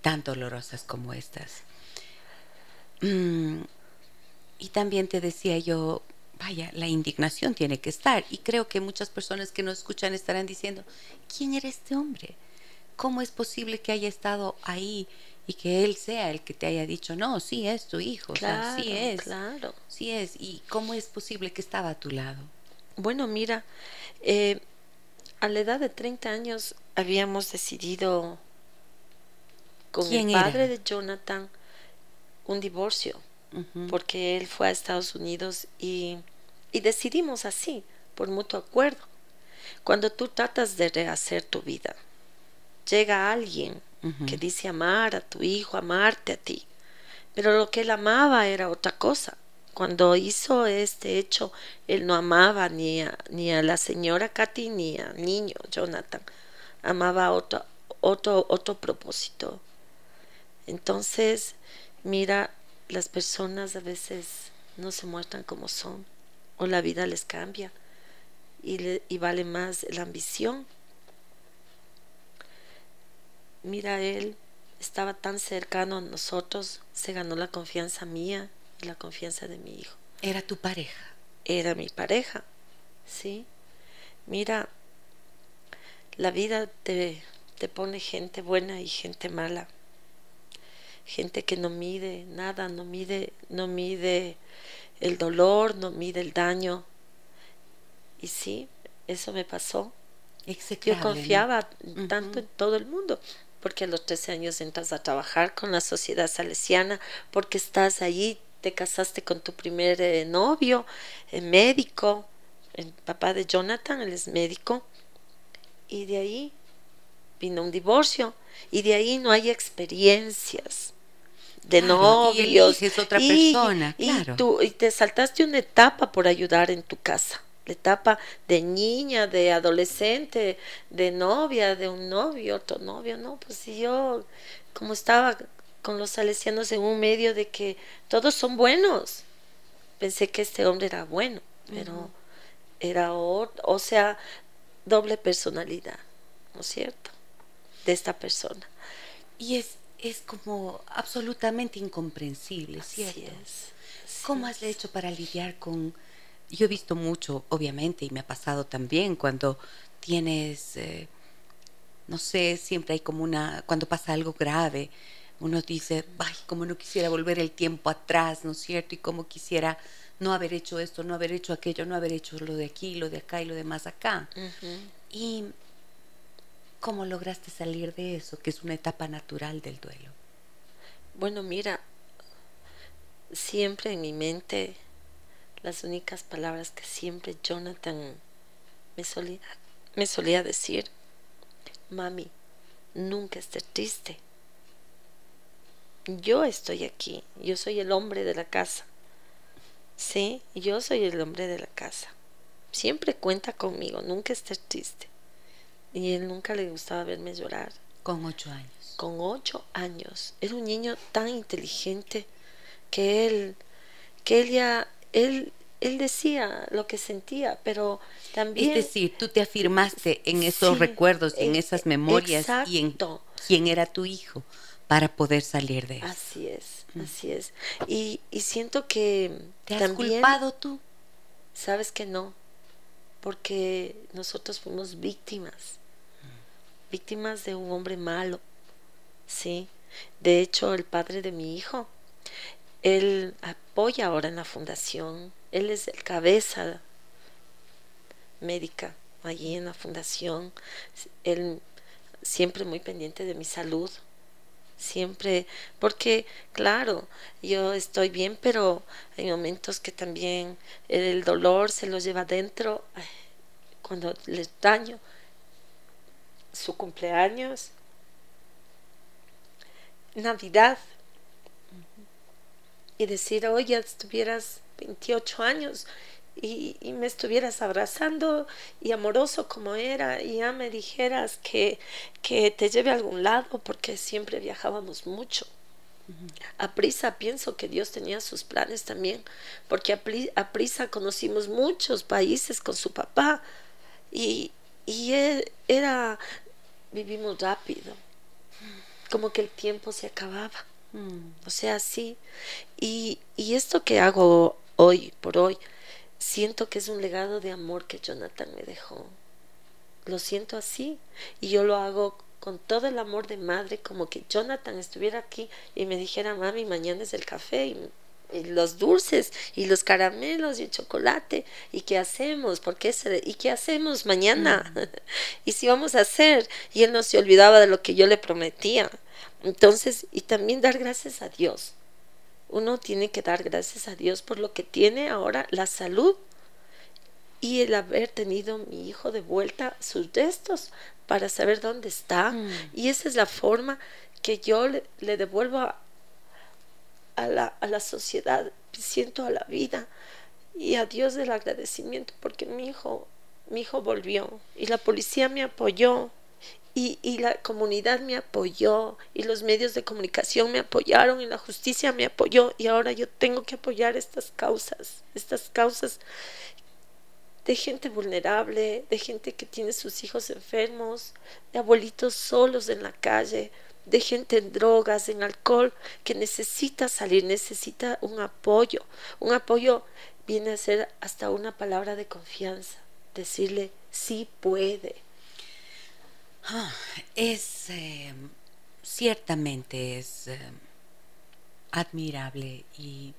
tan dolorosas como estas. Mm, y también te decía yo, vaya, la indignación tiene que estar. Y creo que muchas personas que nos escuchan estarán diciendo, ¿quién era este hombre? ¿Cómo es posible que haya estado ahí y que él sea el que te haya dicho, no, sí es tu hijo, claro, o sea, sí es, claro. sí es, y cómo es posible que estaba a tu lado. Bueno, mira, eh, a la edad de 30 años habíamos decidido con el padre era? de Jonathan un divorcio, Uh -huh. porque él fue a Estados Unidos y, y decidimos así, por mutuo acuerdo. Cuando tú tratas de rehacer tu vida, llega alguien Uh -huh. que dice amar a tu hijo, amarte a ti. Pero lo que él amaba era otra cosa. Cuando hizo este hecho, él no amaba ni a, ni a la señora Katy ni al niño Jonathan. Amaba otro, otro, otro propósito. Entonces, mira, las personas a veces no se muestran como son o la vida les cambia y, le, y vale más la ambición mira, él estaba tan cercano a nosotros, se ganó la confianza mía y la confianza de mi hijo. Era tu pareja. Era mi pareja, ¿sí? Mira, la vida te, te pone gente buena y gente mala. Gente que no mide nada, no mide, no mide el dolor, no mide el daño. Y sí, eso me pasó. Yo confiaba ¿no? tanto uh -huh. en todo el mundo porque a los 13 años entras a trabajar con la sociedad salesiana, porque estás ahí, te casaste con tu primer eh, novio, eh, médico, el papá de Jonathan, él es médico, y de ahí vino un divorcio y de ahí no hay experiencias de novios. Y es otra persona, claro. Y, tú, y te saltaste una etapa por ayudar en tu casa. La etapa de niña, de adolescente, de novia, de un novio, otro novio, ¿no? Pues si yo, como estaba con los salesianos en un medio de que todos son buenos, pensé que este hombre era bueno, pero era, o, o sea, doble personalidad, ¿no es cierto? De esta persona. Y es es como absolutamente incomprensible, ¿cierto? ¿Cómo has hecho para lidiar con... Yo he visto mucho, obviamente, y me ha pasado también cuando tienes, eh, no sé, siempre hay como una, cuando pasa algo grave, uno dice, ay, como no quisiera volver el tiempo atrás, ¿no es cierto? Y como quisiera no haber hecho esto, no haber hecho aquello, no haber hecho lo de aquí, lo de acá y lo demás acá. Y ¿Cómo lograste salir de eso, que es una etapa natural del duelo? Bueno, mira, siempre en mi mente las únicas palabras que siempre Jonathan me solía, me solía decir, mami, nunca estés triste. Yo estoy aquí, yo soy el hombre de la casa. Sí, yo soy el hombre de la casa. Siempre cuenta conmigo, nunca estés triste. Y él nunca le gustaba verme llorar. Con ocho años. Con ocho años. Era un niño tan inteligente que él, que él ya, él, él decía lo que sentía, pero también... Es decir, tú te afirmaste en esos recuerdos, en, esas memorias y en quién era tu hijo para poder salir de eso. Así es, mm. así es. Y, y siento que... ¿Te has culpado tú? Sabes que no, porque nosotros fuimos víctimas víctimas de un hombre malo. Sí. De hecho, el padre de mi hijo, él apoya ahora en la fundación. Él es el cabeza médica allí en la fundación. Él siempre muy pendiente de mi salud. Siempre, porque claro, yo estoy bien, pero hay momentos que también el dolor se lo lleva adentro. cuando les daño, su cumpleaños, Navidad, y decir, oye, estuvieras 28 años y, me estuvieras abrazando y amoroso como era y ya me dijeras que, que te lleve a algún lado porque siempre viajábamos mucho. A prisa pienso que Dios tenía sus planes también, porque a, prisa conocimos muchos países con su papá y, y e, era vivimos rápido, como que el tiempo se acababa. Mm. O sea, sí. Y, y esto que hago hoy, por hoy, siento que es un legado de amor que Jonathan me dejó. Lo siento así. Y yo lo hago con todo el amor de madre, como que Jonathan estuviera aquí y me dijera, mami, mañana es el café. Y y los dulces y los caramelos y el chocolate y qué hacemos porque se, y qué hacemos mañana y si vamos a hacer y él no se olvidaba de lo que yo le prometía entonces y también dar gracias a Dios uno tiene que dar gracias a Dios por lo que tiene ahora la salud y el haber tenido mi hijo de vuelta sus restos para saber dónde está mm. y esa es la forma que yo le, le devuelvo a, a la, a la sociedad, siento a la vida y a Dios del agradecimiento porque mi hijo, mi hijo volvió y la policía me apoyó y, la comunidad me apoyó y los medios de comunicación me apoyaron y la justicia me apoyó y ahora yo tengo que apoyar estas causas, estas causas de gente vulnerable, de gente que tiene sus hijos enfermos, de abuelitos solos en la calle, de gente en drogas, en alcohol, que necesita salir, necesita un apoyo. Un apoyo viene a ser hasta una palabra de confianza, decirle, sí puede. Ah, es, eh, ciertamente es eh, admirable y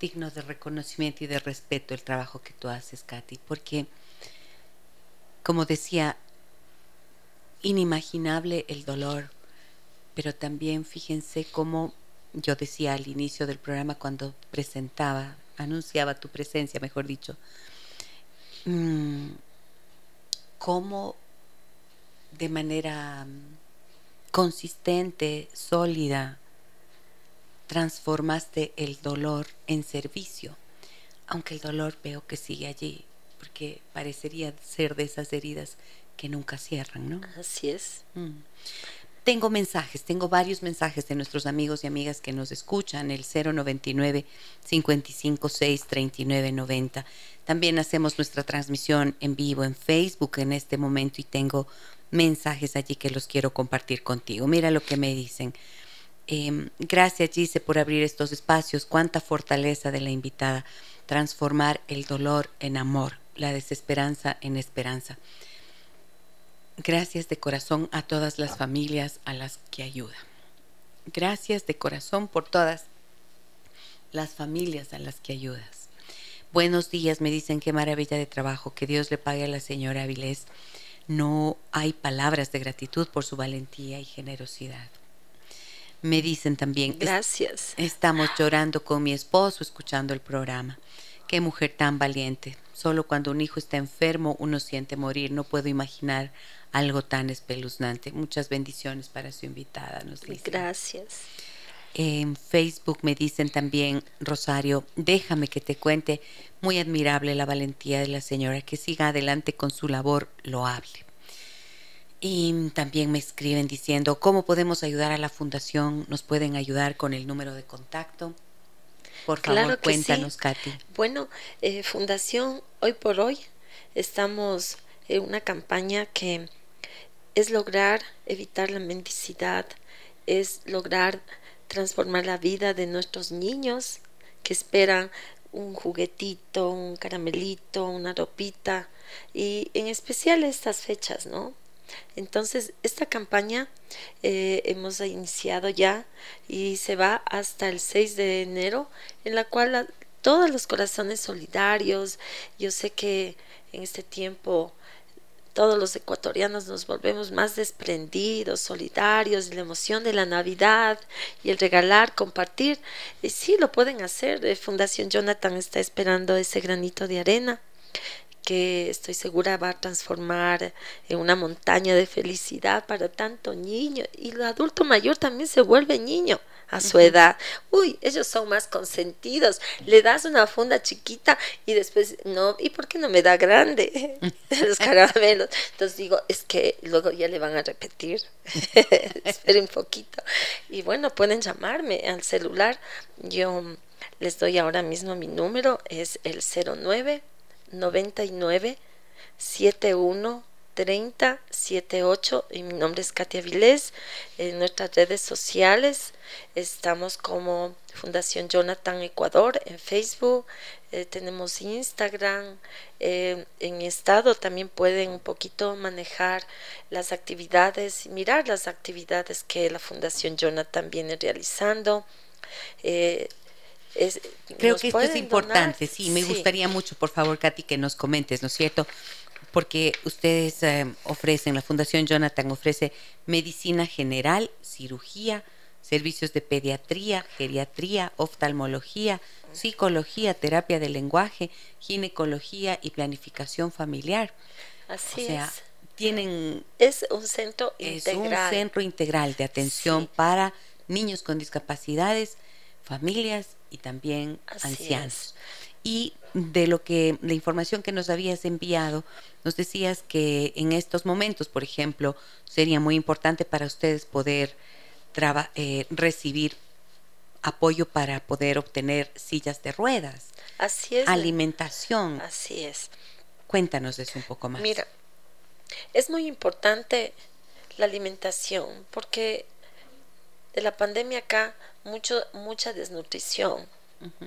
digno de reconocimiento y de respeto el trabajo que tú haces, Katy, porque, como decía, inimaginable el dolor pero también fíjense cómo yo decía al inicio del programa cuando presentaba, anunciaba tu presencia, mejor dicho, mm, cómo de manera mm, consistente, sólida, transformaste el dolor en servicio, aunque el dolor veo que sigue allí, porque parecería ser de esas heridas que nunca cierran, ¿no? Así es. Mm. Tengo mensajes, tengo varios mensajes de nuestros amigos y amigas que nos escuchan, el 099 556 3990. También hacemos nuestra transmisión en vivo en Facebook en este momento y tengo mensajes allí que los quiero compartir contigo. Mira lo que me dicen. Em, gracias, Gise, por abrir estos espacios. Cuánta fortaleza de la invitada. Transformar el dolor en amor, la desesperanza en esperanza. Gracias de corazón a todas las familias a las que ayuda. Gracias de corazón por todas las familias a las que ayudas. Buenos días, me dicen qué maravilla de trabajo, que Dios le pague a la señora Avilés. No hay palabras de gratitud por su valentía y generosidad. Me dicen también, gracias. Estamos llorando con mi esposo escuchando el programa. Qué mujer tan valiente. Solo cuando un hijo está enfermo uno siente morir. No puedo imaginar algo tan espeluznante. Muchas bendiciones para su invitada, nos Gracias. En Facebook me dicen también, Rosario, déjame que te cuente, muy admirable la valentía de la señora, que siga adelante con su labor loable. Y también me escriben diciendo, ¿cómo podemos ayudar a la fundación? ¿Nos pueden ayudar con el número de contacto? Por favor, cuéntanos, Katy. Bueno, eh, Fundación, hoy por hoy estamos en una campaña que es lograr evitar la mendicidad, es lograr transformar la vida de nuestros niños que esperan un juguetito, un caramelito, una ropita y en especial estas fechas, ¿no? Entonces, esta campaña eh, hemos iniciado ya y se va hasta el 6 de enero, en la cual todos los corazones solidarios, yo sé que en este tiempo todos los ecuatorianos nos volvemos más desprendidos, solidarios, la emoción de la Navidad y el regalar, compartir. Y sí, lo pueden hacer. Eh, Fundación Jonathan está esperando ese granito de arena que estoy segura va a transformar en una montaña de felicidad para tanto niño. Y el adulto mayor también se vuelve niño a su edad. Uy, ellos son más consentidos. Le das una funda chiquita y después, no, ¿y por qué no me da grande los caramelos? Entonces digo, es que luego ya le van a repetir. Esperen un poquito. Y bueno, pueden llamarme al celular. Yo les doy ahora mismo mi número, es el 09 99 71 3078 y mi nombre es Katia Vilés. En nuestras redes sociales estamos como Fundación Jonathan Ecuador en Facebook, eh, tenemos Instagram, eh, en mi estado también pueden un poquito manejar las actividades, mirar las actividades que la Fundación Jonathan viene realizando. Eh, Creo que esto es importante, sí, me gustaría mucho, por favor, Katy, que nos comentes, ¿no es cierto? Porque ustedes eh, ofrecen, la Fundación Jonathan ofrece medicina general, cirugía, servicios de pediatría, geriatría, oftalmología, psicología, terapia de lenguaje, ginecología y planificación familiar. Así o sea, Tienen es un centro integral. Es un centro integral de atención para niños con discapacidades, familias y también ancianos. Y de lo que la información que nos habías enviado, nos decías que en estos momentos, por ejemplo, sería muy importante para ustedes poder eh, recibir apoyo para poder obtener sillas de ruedas. Así es. Alimentación. Así es. Cuéntanos eso un poco más. Mira, es muy importante la alimentación porque de la pandemia acá mucho mucha desnutrición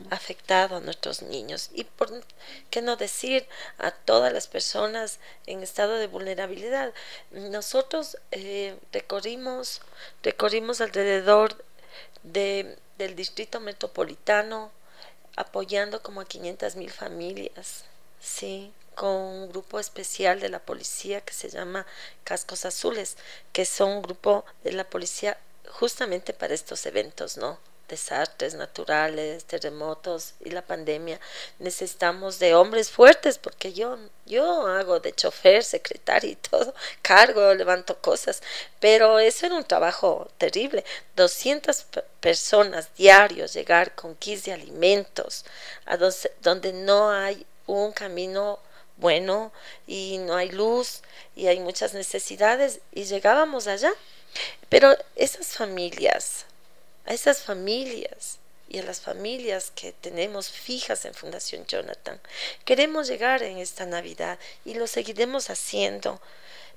afectado a nuestros niños y por qué no decir a todas las personas en estado de vulnerabilidad. Nosotros eh, recorrimos, recorrimos alrededor de, del distrito metropolitano apoyando como a 500 mil familias, ¿sí? con un grupo especial de la policía que se llama Cascos Azules, que son un grupo de la policía justamente para estos eventos, ¿no? Desastres naturales, terremotos y la pandemia, necesitamos de hombres fuertes, porque yo, yo hago de chofer, secretario y todo, cargo, levanto cosas, pero eso era un trabajo terrible. 200 personas diarios llegar con kits de alimentos, a donde no hay un camino bueno y no hay luz y hay muchas necesidades y llegábamos allá. Pero esas familias, a esas familias y a las familias que tenemos fijas en Fundación Jonathan, queremos llegar en esta Navidad y lo seguiremos haciendo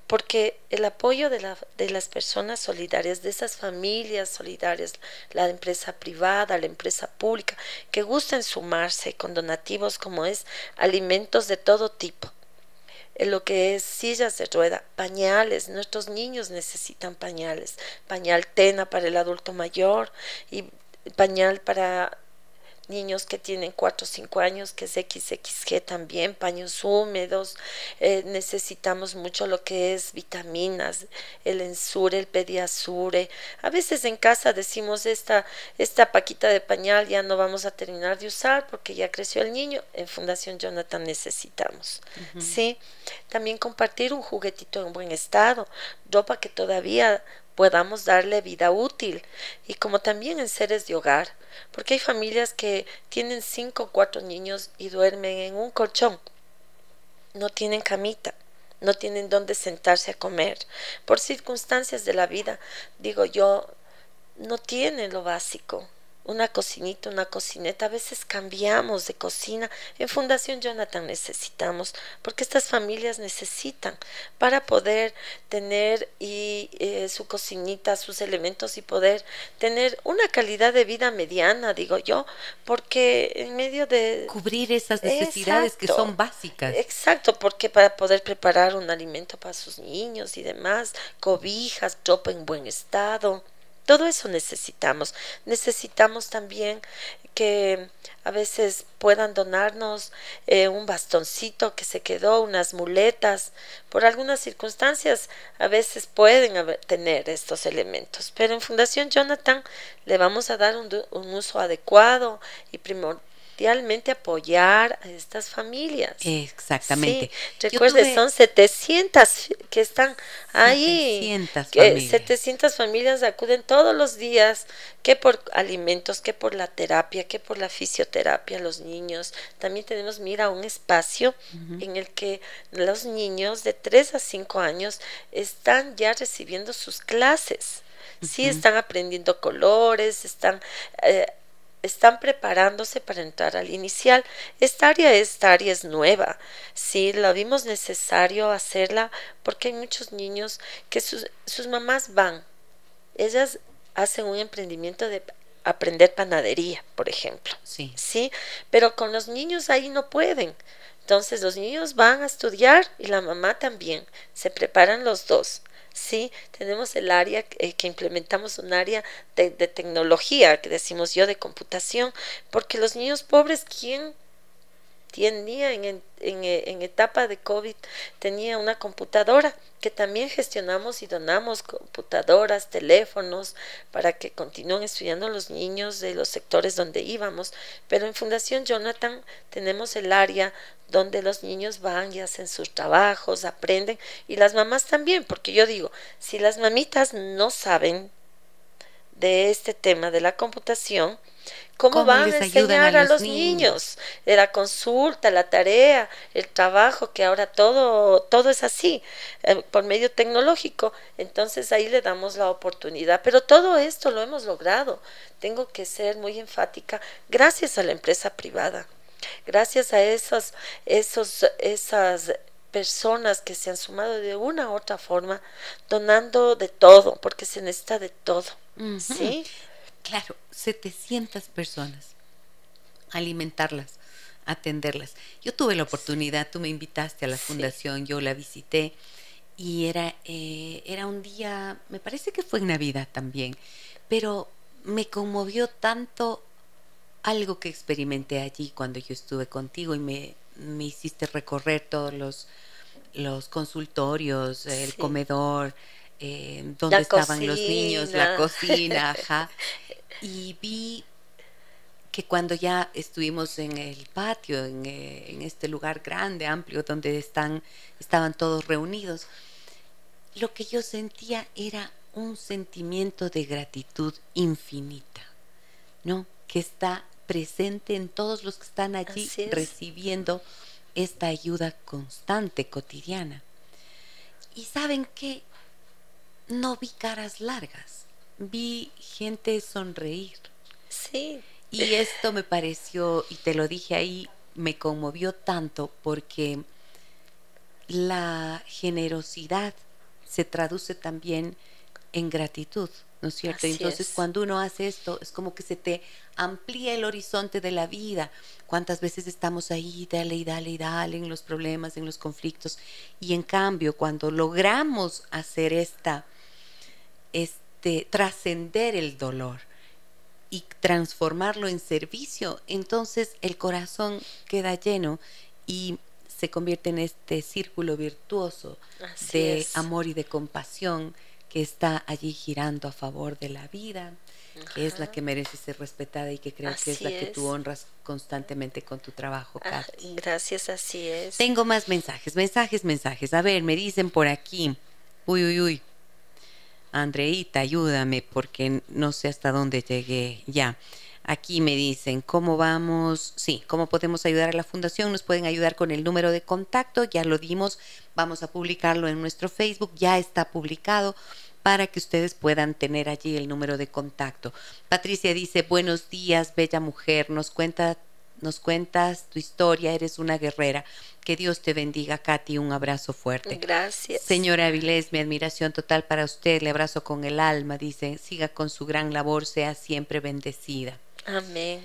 porque el apoyo de, la, de, las personas solidarias, de esas familias solidarias, la empresa privada, la empresa pública, que gusten sumarse con donativos como es alimentos de todo tipo, lo que es sillas de rueda, pañales, nuestros niños necesitan pañales, pañal tena para el adulto mayor y pañal para niños que tienen 4 o 5 años, que es XXG también, paños húmedos, eh, necesitamos mucho lo que es vitaminas, el ensure, el pediasure. A veces en casa decimos esta, esta paquita de pañal ya no vamos a terminar de usar porque ya creció el niño. En Fundación Jonathan necesitamos. ¿sí? También compartir un juguetito en buen estado, ropa que todavía podamos darle vida útil. Y como también en seres de hogar, porque hay familias que tienen cinco o cuatro niños y duermen en un colchón, no tienen camita, no tienen dónde sentarse a comer, por circunstancias de la vida, digo yo, no tienen lo básico, una cocinita, una cocineta. A veces cambiamos de cocina. En Fundación Jonathan necesitamos, porque estas familias necesitan para poder tener y, eh, su cocinita, sus elementos y poder tener una calidad de vida mediana, digo yo, porque en medio de... Cubrir esas necesidades que son básicas. Exacto, porque para poder preparar un alimento para sus niños y demás, cobijas, ropa en buen estado todo eso necesitamos. Necesitamos también que a veces puedan donarnos eh, un bastoncito que se quedó, unas muletas. Por algunas circunstancias a veces pueden tener estos elementos, pero en Fundación Jonathan le vamos a dar un, un uso adecuado y primordial apoyar a estas familias. Exactamente. Sí, recuerde, son 700 que están ahí. 700 familias. 700 familias acuden todos los días, que por alimentos, que por la terapia, que por la fisioterapia, los niños. También tenemos, mira, un espacio en el que los niños de 3 a 5 años están ya recibiendo sus clases. Sí, están aprendiendo colores, están eh, están preparándose para entrar al inicial. Esta área, esta área es nueva. Sí, la vimos necesario hacerla porque hay muchos niños que sus, sus mamás van. Ellas hacen un emprendimiento de aprender panadería, por ejemplo. Sí. Sí, pero con los niños ahí no pueden. Entonces los niños van a estudiar y la mamá también. Se preparan los dos. Sí, tenemos el área eh, que implementamos un área de, tecnología, que decimos yo, de computación, porque los niños pobres, ¿quién tenía en, en, en, etapa de COVID, tenía una computadora que también gestionamos y donamos computadoras, teléfonos, para que continúen estudiando los niños de los sectores donde íbamos. Pero en Fundación Jonathan tenemos el área donde los niños van y hacen sus trabajos, aprenden, y las mamás también, porque yo digo, si las mamitas no saben de este tema de la computación, ¿cómo, van a enseñar a los, niños? La consulta, la tarea, el trabajo, que ahora todo, todo es así, eh, por medio tecnológico. Entonces ahí le damos la oportunidad. Pero todo esto lo hemos logrado. Tengo que ser muy enfática gracias a la empresa privada. Gracias a esos, esos, esas personas que se han sumado de una u otra forma, donando de todo, porque se necesita de todo. ¿Sí? Claro, 700 personas. Alimentarlas, atenderlas. Yo tuve la oportunidad, tú me invitaste a la fundación, yo la visité y era, eh, era un día, me parece que fue en Navidad también, pero me conmovió tanto algo que experimenté allí cuando yo estuve contigo y me, me hiciste recorrer todos los, los consultorios, el comedor, eh, donde estaban los niños, la cocina, ajá. y vi que cuando ya estuvimos en el patio, en, eh, en, este lugar grande, amplio, donde están, estaban todos reunidos, lo que yo sentía era un sentimiento de gratitud infinita, ¿no? Que está presente en todos los que están allí recibiendo esta ayuda constante, cotidiana. Y saben que no vi caras largas, vi gente sonreír. Sí. Y esto me pareció, y te lo dije ahí, me conmovió tanto porque la generosidad se traduce también en gratitud, ¿no es cierto? Entonces cuando uno hace esto es como que se te amplía el horizonte de la vida. ¿Cuántas veces estamos ahí, dale y dale y dale en los problemas, en los conflictos? Y en cambio, cuando logramos hacer esta, este, trascender el dolor, y transformarlo en servicio, entonces el corazón queda lleno y se convierte en este círculo virtuoso de amor y de compasión que está allí girando a favor de la vida, que es la que merece ser respetada y que creo que es la que tú honras constantemente con tu trabajo. Ah, gracias, así es. Tengo más mensajes, mensajes, mensajes. A ver, me dicen por aquí. Uy, uy, uy. Andreita, ayúdame porque no sé hasta dónde llegué ya. Aquí me dicen cómo vamos, sí, cómo podemos ayudar a la fundación. Nos pueden ayudar con el número de contacto, ya lo dimos, vamos a publicarlo en nuestro Facebook, ya está publicado para que ustedes puedan tener allí el número de contacto. Patricia dice, buenos días, bella mujer, nos cuenta nos cuentas tu historia, eres una guerrera. Que Dios te bendiga, Katy, un abrazo fuerte. Gracias. Señora Avilés, mi admiración total para usted, le abrazo con el alma, dice, siga con su gran labor, sea siempre bendecida. Amén.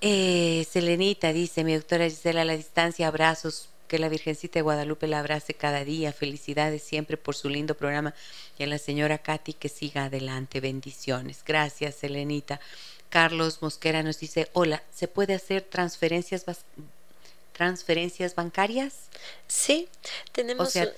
Eh, Selenita dice, mi doctora Gisela a la distancia, abrazos, que la Virgencita de Guadalupe la abrace cada día, felicidades siempre por su lindo programa y a la señora Katy que siga adelante, bendiciones. Gracias, Selenita. Carlos Mosquera nos dice, hola, ¿se puede hacer transferencias transferencias bancarias? Sí, tenemos. O sea,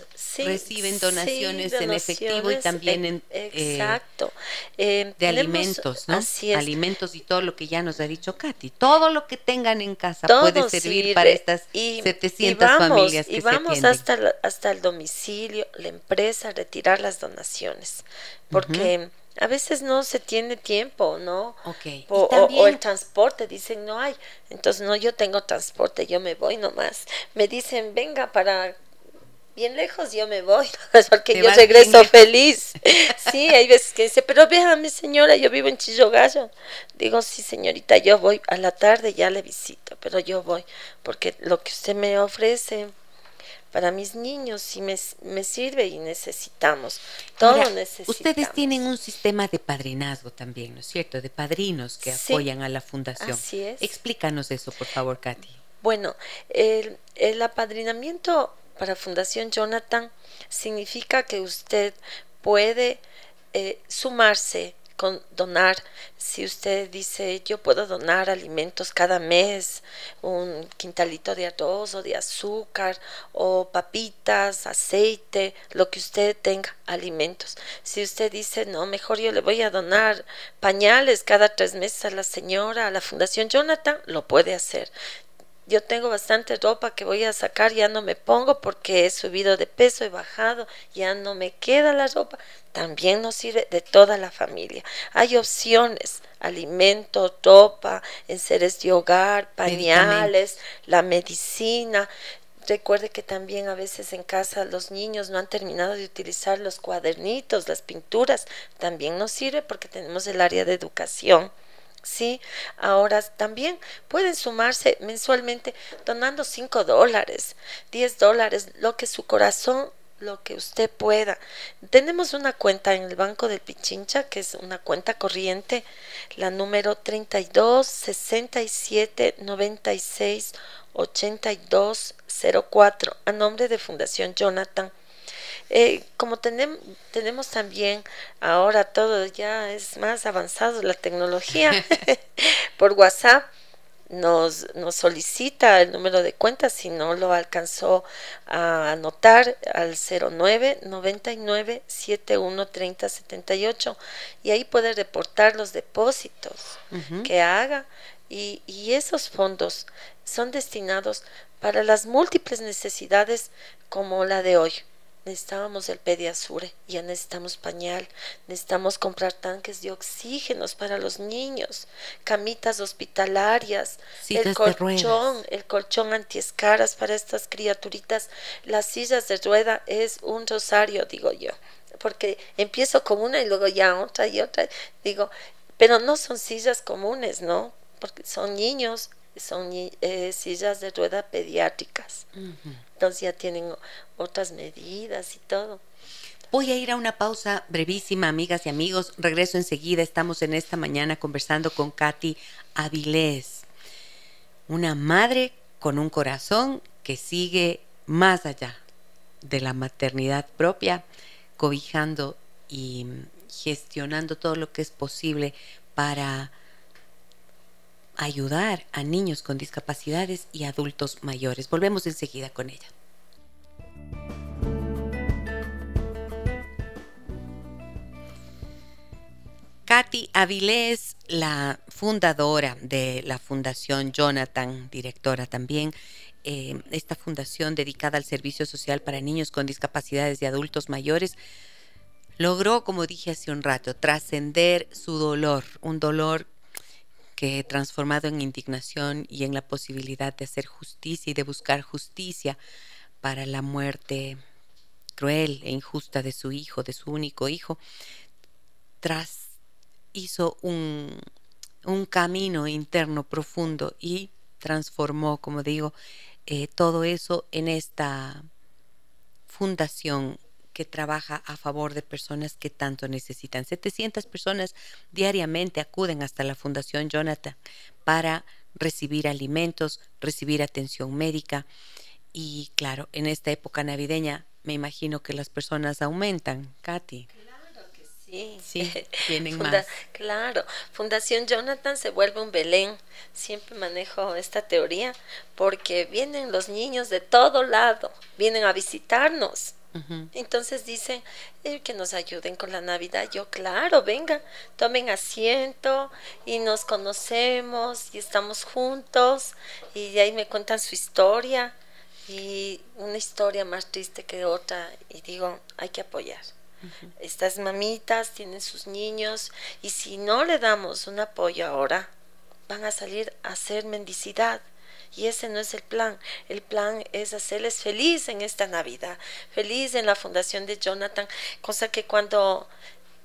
reciben donaciones, en efectivo y también en. Eh, exacto. Eh, de alimentos, ¿no? Así es. Alimentos y todo lo que ya nos ha dicho Katy. Todo lo que tengan en casa puede servir para estas 700 familias que y vamos hasta, hasta el domicilio, la empresa, retirar las donaciones. Porque a veces no se tiene tiempo, ¿no? Ok. O, el transporte, dicen, no hay. Entonces, no, yo tengo transporte, yo me voy nomás. Me dicen, venga para bien lejos, yo me voy, porque yo regreso feliz. sí, hay veces que dice, pero mi señora, yo vivo en Chillogallo. Digo, sí, señorita, yo voy a la tarde, ya le visito, pero yo voy, porque lo que usted me ofrece para mis niños y me, sirve y necesitamos. Todo necesitamos. Ustedes tienen un sistema de padrinazgo también, ¿no es cierto? De padrinos que apoyan a la fundación. Así es. Explícanos eso, por favor, Katy. Bueno, el, el apadrinamiento para Fundación Jonathan significa que usted puede eh, sumarse donar, si usted dice yo puedo donar alimentos cada mes, un quintalito de arroz o de azúcar o papitas, aceite, lo que usted tenga, alimentos. Si usted dice no, mejor yo le voy a donar pañales cada tres meses a la señora, a la Fundación Jonathan, lo puede hacer yo tengo bastante ropa que voy a sacar, ya no me pongo porque he subido de peso, he bajado, ya no me queda la ropa. También nos sirve de toda la familia. Hay opciones, alimento, ropa, enseres de hogar, pañales, la medicina. Recuerde que también a veces en casa los niños no han terminado de utilizar los cuadernitos, las pinturas. También nos sirve porque tenemos el área de educación. ¿Sí? Ahora también pueden sumarse mensualmente donando 5 dólares, 10 dólares, lo que su corazón lo que usted pueda. Tenemos una cuenta en el Banco del Pichincha, que es una cuenta corriente, la número 32 67 96 82 04, a nombre de Fundación Jonathan eh, como tenemos, tenemos también ahora todo ya es más avanzado la tecnología. Por WhatsApp, nos, nos solicita el número de cuenta si no lo alcanzó a anotar al 09 99 71 30 78 y ahí puede reportar los depósitos que haga. Y, y esos fondos son destinados para las múltiples necesidades como la de hoy necesitábamos el Pediasure, ya necesitamos pañal, necesitamos comprar tanques de oxígenos para los niños, camitas hospitalarias, el colchón, el colchón antiescaras para estas criaturitas, las sillas de rueda es un rosario, digo yo, porque empiezo con una y luego ya otra y otra, digo, pero no son sillas comunes, ¿no? Porque son niños, son eh, sillas de rueda pediátricas. Entonces ya tienen otras medidas y todo. Voy a ir a una pausa brevísima, amigas y amigos. Regreso enseguida. Estamos en esta mañana conversando con Katy Avilés, una madre con un corazón que sigue más allá de la maternidad propia, cobijando y gestionando todo lo que es posible para ayudar a niños con discapacidades y adultos mayores. Volvemos enseguida con ella. Katy Avilés, la fundadora de la Fundación Jonathan, directora también, eh, esta fundación dedicada al servicio social para niños con discapacidades y adultos mayores, logró, como dije hace un rato, trascender su dolor, un dolor que transformado en indignación y en la posibilidad de hacer justicia y de buscar justicia para la muerte cruel e injusta de su hijo, de su único hijo, tras hizo un, camino interno profundo y transformó, como digo, eh, todo eso en esta fundación que trabaja a favor de personas que tanto necesitan. 700 personas diariamente acuden hasta la Fundación Jonathan para recibir alimentos, recibir atención médica y claro, en esta época navideña me imagino que las personas aumentan, Katy. Claro que sí. Sí, tienen más. Claro, Fundación Jonathan se vuelve un Belén. Siempre manejo esta teoría porque vienen los niños de todo lado, vienen a visitarnos entonces dicen eh, que nos ayuden con la Navidad. Yo, claro, venga, tomen asiento y nos conocemos y estamos juntos y ahí me cuentan su historia y una historia más triste que otra y digo, hay que apoyar. Estas mamitas tienen sus niños y si no le damos un apoyo ahora, van a salir a hacer mendicidad y ese no es el plan. El plan es hacerles feliz en esta Navidad, feliz en la fundación de Jonathan, cosa que cuando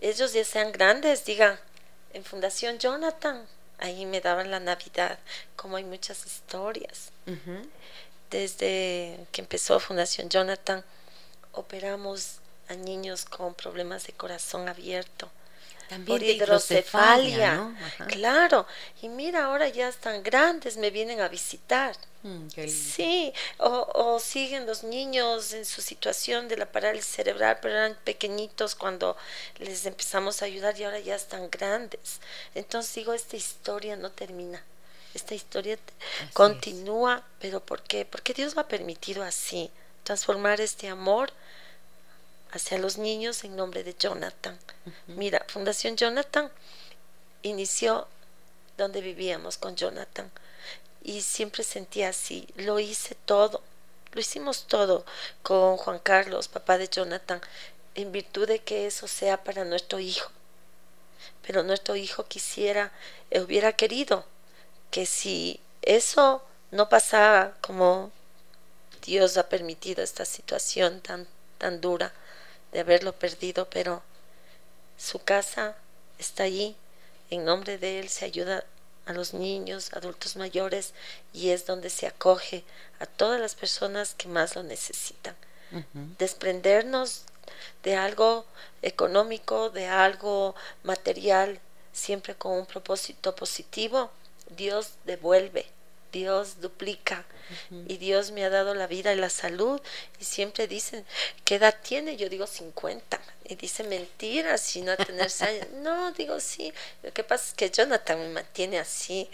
ellos ya sean grandes digan, en Fundación Jonathan, ahí me daban la Navidad, como hay muchas historias. Desde que empezó Fundación Jonathan, operamos a niños con problemas de corazón abierto también por hidrocefalia. Claro, y mira, ahora ya están grandes, me vienen a visitar. Mm, sí, o, siguen los niños en su situación de la parálisis cerebral, pero eran pequeñitos cuando les empezamos a ayudar y ahora ya están grandes. Entonces digo, esta historia no termina. Esta historia continúa, pero ¿por qué? Porque Dios lo ha permitido así, transformar este amor hacia los niños en nombre de Jonathan. Mira, Fundación Jonathan inició donde vivíamos con Jonathan y siempre sentía así, lo hice todo, lo hicimos todo con Juan Carlos, papá de Jonathan, en virtud de que eso sea para nuestro hijo. Pero nuestro hijo quisiera, eh, hubiera querido que si eso no pasaba como Dios ha permitido esta situación tan, tan dura, de haberlo perdido, pero su casa está allí. En nombre de Él se ayuda a los niños, adultos mayores y es donde se acoge a todas las personas que más lo necesitan. Desprendernos de algo económico, de algo material, siempre con un propósito positivo, Dios devuelve Dios duplica. Y Dios me ha dado la vida y la salud. Y siempre dicen, ¿qué edad tiene? Yo digo 50 y dice mentira, si no tener años. No, digo sí, lo que pasa es que Jonathan me mantiene así,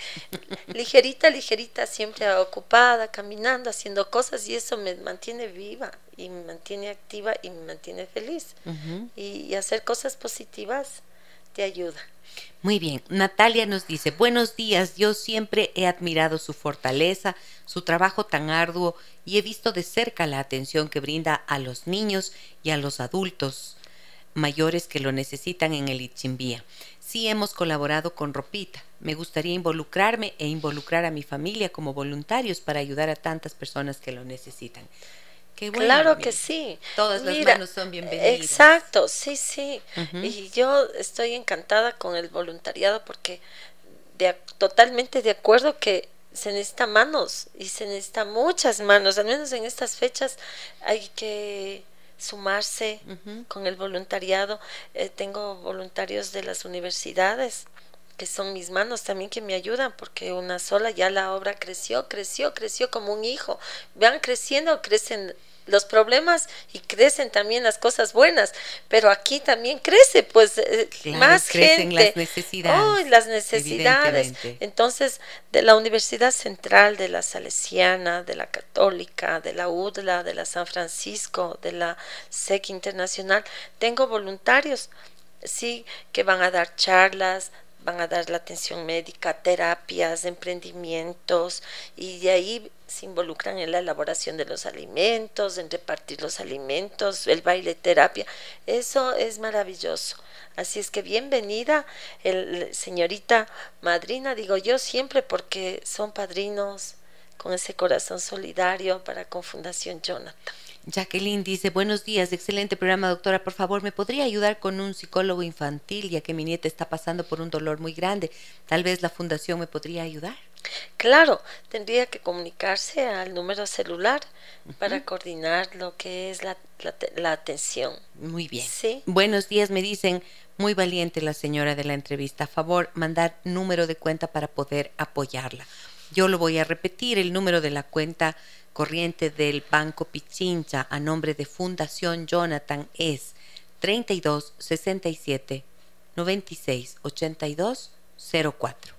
ligerita, ligerita, siempre ocupada, caminando, haciendo cosas y eso me mantiene viva y me mantiene activa y me mantiene feliz. Y hacer cosas positivas te ayuda. Muy bien, Natalia nos dice, buenos días, yo siempre he admirado su fortaleza, su trabajo tan arduo y he visto de cerca la atención que brinda a los niños y a los adultos mayores que lo necesitan en el Ichimbía. Sí hemos colaborado con Ropita. Me gustaría involucrarme e involucrar a mi familia como voluntarios para ayudar a tantas personas que lo necesitan claro que sí. Todas las manos son bienvenidas. Exacto, sí, sí. Y yo estoy encantada con el voluntariado porque de, totalmente de acuerdo que se necesita manos y se necesita muchas manos, al menos en estas fechas hay que sumarse con el voluntariado. Eh, tengo voluntarios de las universidades que son mis manos también que me ayudan, porque una sola ya la obra creció, creció, creció como un hijo. Van creciendo, crecen los problemas y crecen también las cosas buenas, pero aquí también crece pues eh, más crecen gente. las necesidades. Oh, las necesidades. Entonces, de la Universidad Central, de la Salesiana, de la Católica, de la UDLA, de la San Francisco, de la SEC Internacional, tengo voluntarios, sí, que van a dar charlas, van a dar la atención médica, terapias, emprendimientos y de ahí se involucran en la elaboración de los alimentos, en repartir los alimentos, el baile terapia. Eso es maravilloso. Así es que bienvenida, el, señorita madrina, digo yo siempre porque son padrinos con ese corazón solidario para con Fundación Jonathan. Jacqueline dice, buenos días, excelente programa, doctora. Por favor, ¿me podría ayudar con un psicólogo infantil, ya que mi nieta está pasando por un dolor muy grande? Tal vez la fundación me podría ayudar. Claro, tendría que comunicarse al número celular para coordinar lo que es la, la, atención. Muy bien. Sí. Buenos días, me dicen, muy valiente la señora de la entrevista. A favor, mandar número de cuenta para poder apoyarla. Yo lo voy a repetir, el número de la cuenta corriente del Banco Pichincha a nombre de Fundación Jonathan es 32 67 96 82 04.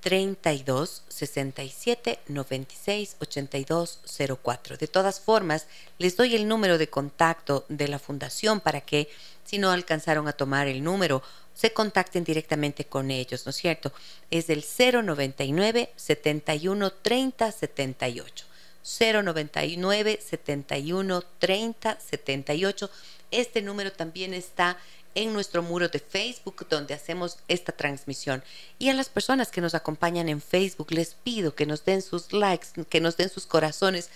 32 67 96 82 04. De todas formas, les doy el número de contacto de la fundación para que, si no alcanzaron a tomar el número, se contacten directamente con ellos, ¿no es cierto? Es del 099 71 30 78. 099 71 30 78. Este número también está en nuestro muro de Facebook donde hacemos esta transmisión. Y a las personas que nos acompañan en Facebook les pido que nos den sus likes, que nos den sus corazones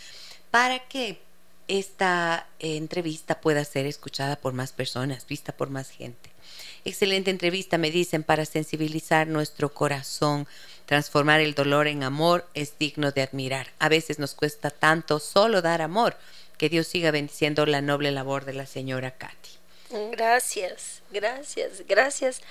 para que esta entrevista pueda ser escuchada por más personas, vista por más gente. Excelente entrevista, me dicen, para sensibilizar nuestro corazón Transformar el dolor en amor es digno de admirar. A veces nos cuesta tanto solo dar amor. Que Dios siga bendiciendo la noble labor de la señora Katy. Gracias, gracias, gracias.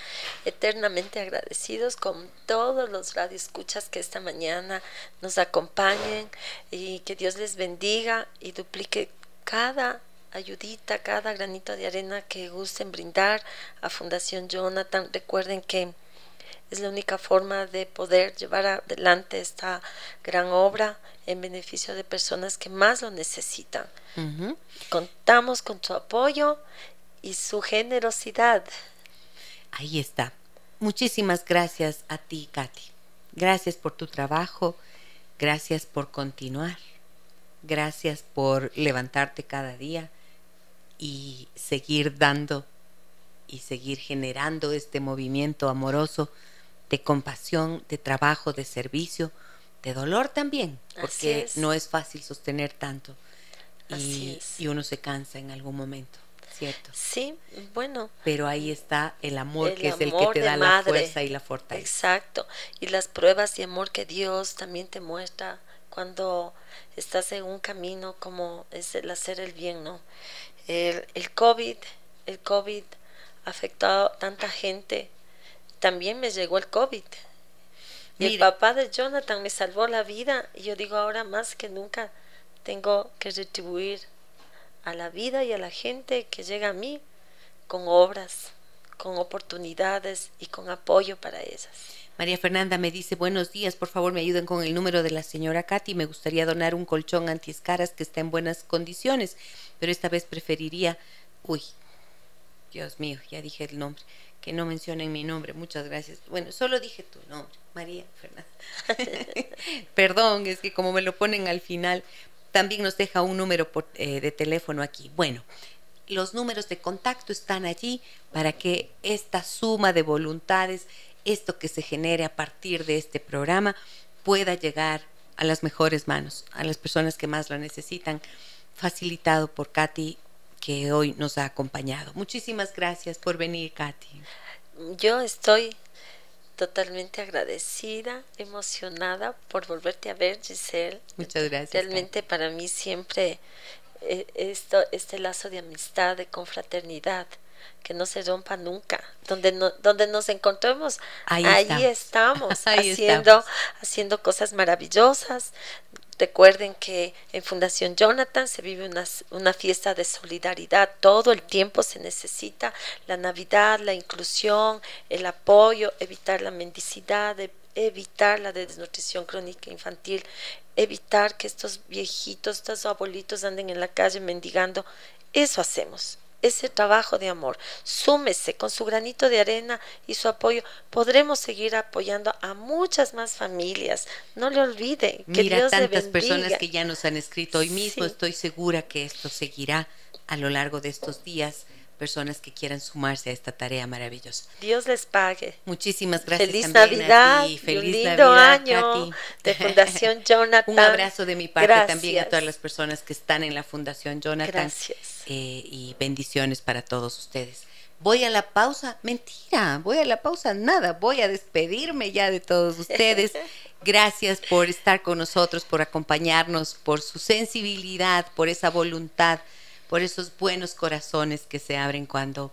Eternamente agradecidos con todos los radioescuchas que esta mañana nos acompañen y que Dios les bendiga y duplique cada ayudita, cada granito de arena que gusten brindar a Fundación Jonathan. Recuerden que es la única forma de poder llevar adelante esta gran obra en beneficio de personas que más lo necesitan. Contamos con su apoyo y su generosidad. Ahí está. Muchísimas gracias a ti, Katy. Gracias por tu trabajo. Gracias por continuar. Gracias por levantarte cada día y seguir dando y seguir generando este movimiento amoroso de compasión, de trabajo, de servicio, de dolor también, porque no es fácil sostener tanto y, uno se cansa en algún momento, ¿cierto? Sí, bueno. Pero ahí está el amor que es el que te da la fuerza y la fortaleza. Exacto, y las pruebas de amor que Dios también te muestra cuando estás en un camino como es el hacer el bien, ¿no? El, el COVID, el COVID ha afectado a tanta gente también me llegó el COVID. Y el papá de Jonathan me salvó la vida y yo digo ahora más que nunca tengo que retribuir a la vida y a la gente que llega a mí con obras, con oportunidades y con apoyo para ellas. María Fernanda me dice, buenos días, por favor me ayuden con el número de la señora Katy. Me gustaría donar un colchón antiescaras que está en buenas condiciones, pero esta vez preferiría... Uy, Dios mío, ya dije el nombre. Que no mencionen mi nombre. Muchas gracias. Bueno, solo dije tu nombre, María Fernanda. Perdón, es que como me lo ponen al final, también nos deja un número eh, de teléfono aquí. Bueno, los números de contacto están allí para que esta suma de voluntades esto que se genere a partir de este programa pueda llegar a las mejores manos, a las personas que más lo necesitan, facilitado por Katy, que hoy nos ha acompañado. Muchísimas gracias por venir, Katy. Yo estoy totalmente agradecida, emocionada por volverte a ver, Giselle. Muchas gracias. Realmente para mí siempre eh, esto, este lazo de amistad, de confraternidad, que no se rompa nunca. Donde, no, donde nos encontremos, ahí, estamos, haciendo, haciendo cosas maravillosas. Recuerden que en Fundación Jonathan se vive una, una, fiesta de solidaridad. Todo el tiempo se necesita la Navidad, la inclusión, el apoyo, evitar la mendicidad, evitar la desnutrición crónica infantil, evitar que estos viejitos, estos abuelitos anden en la calle mendigando. Eso hacemos ese trabajo de amor. Súmese con su granito de arena y su apoyo. Podremos seguir apoyando a muchas más familias. No le olvide que Mira tantas personas que ya nos han escrito hoy mismo. Estoy segura que esto seguirá a lo largo de estos días personas que quieran sumarse a esta tarea maravillosa. Dios les pague. Muchísimas gracias. Feliz Navidad. Feliz un lindo año de Fundación Jonathan. un abrazo de mi parte también a todas las personas que están en la Fundación Jonathan. Gracias. Eh, y bendiciones para todos ustedes. Voy a la pausa, mentira, voy a la pausa, nada, voy a despedirme ya de todos ustedes. Gracias por estar con nosotros, por acompañarnos, por su sensibilidad, por esa voluntad por esos buenos corazones que se abren cuando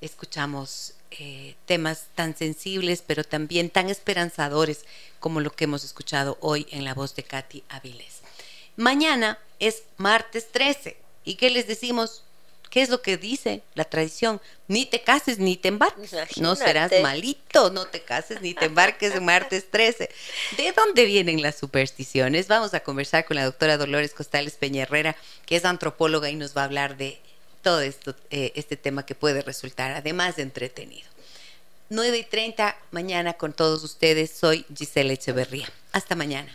escuchamos eh, temas tan sensibles, pero también tan esperanzadores como lo que hemos escuchado hoy en la voz de Katy Avilés. Mañana es martes 13. ¿Y qué les decimos? ¿Qué es lo que dice la tradición? Ni te cases ni te embarques. No serás malito, no te cases ni te embarques en martes 13. ¿De dónde vienen las supersticiones? Vamos a conversar con la doctora Dolores Costales Peña que es antropóloga y nos va a hablar de todo esto, eh, este tema que puede resultar además de entretenido. 9 y 30 mañana con todos ustedes. Soy Giselle Echeverría. Hasta mañana.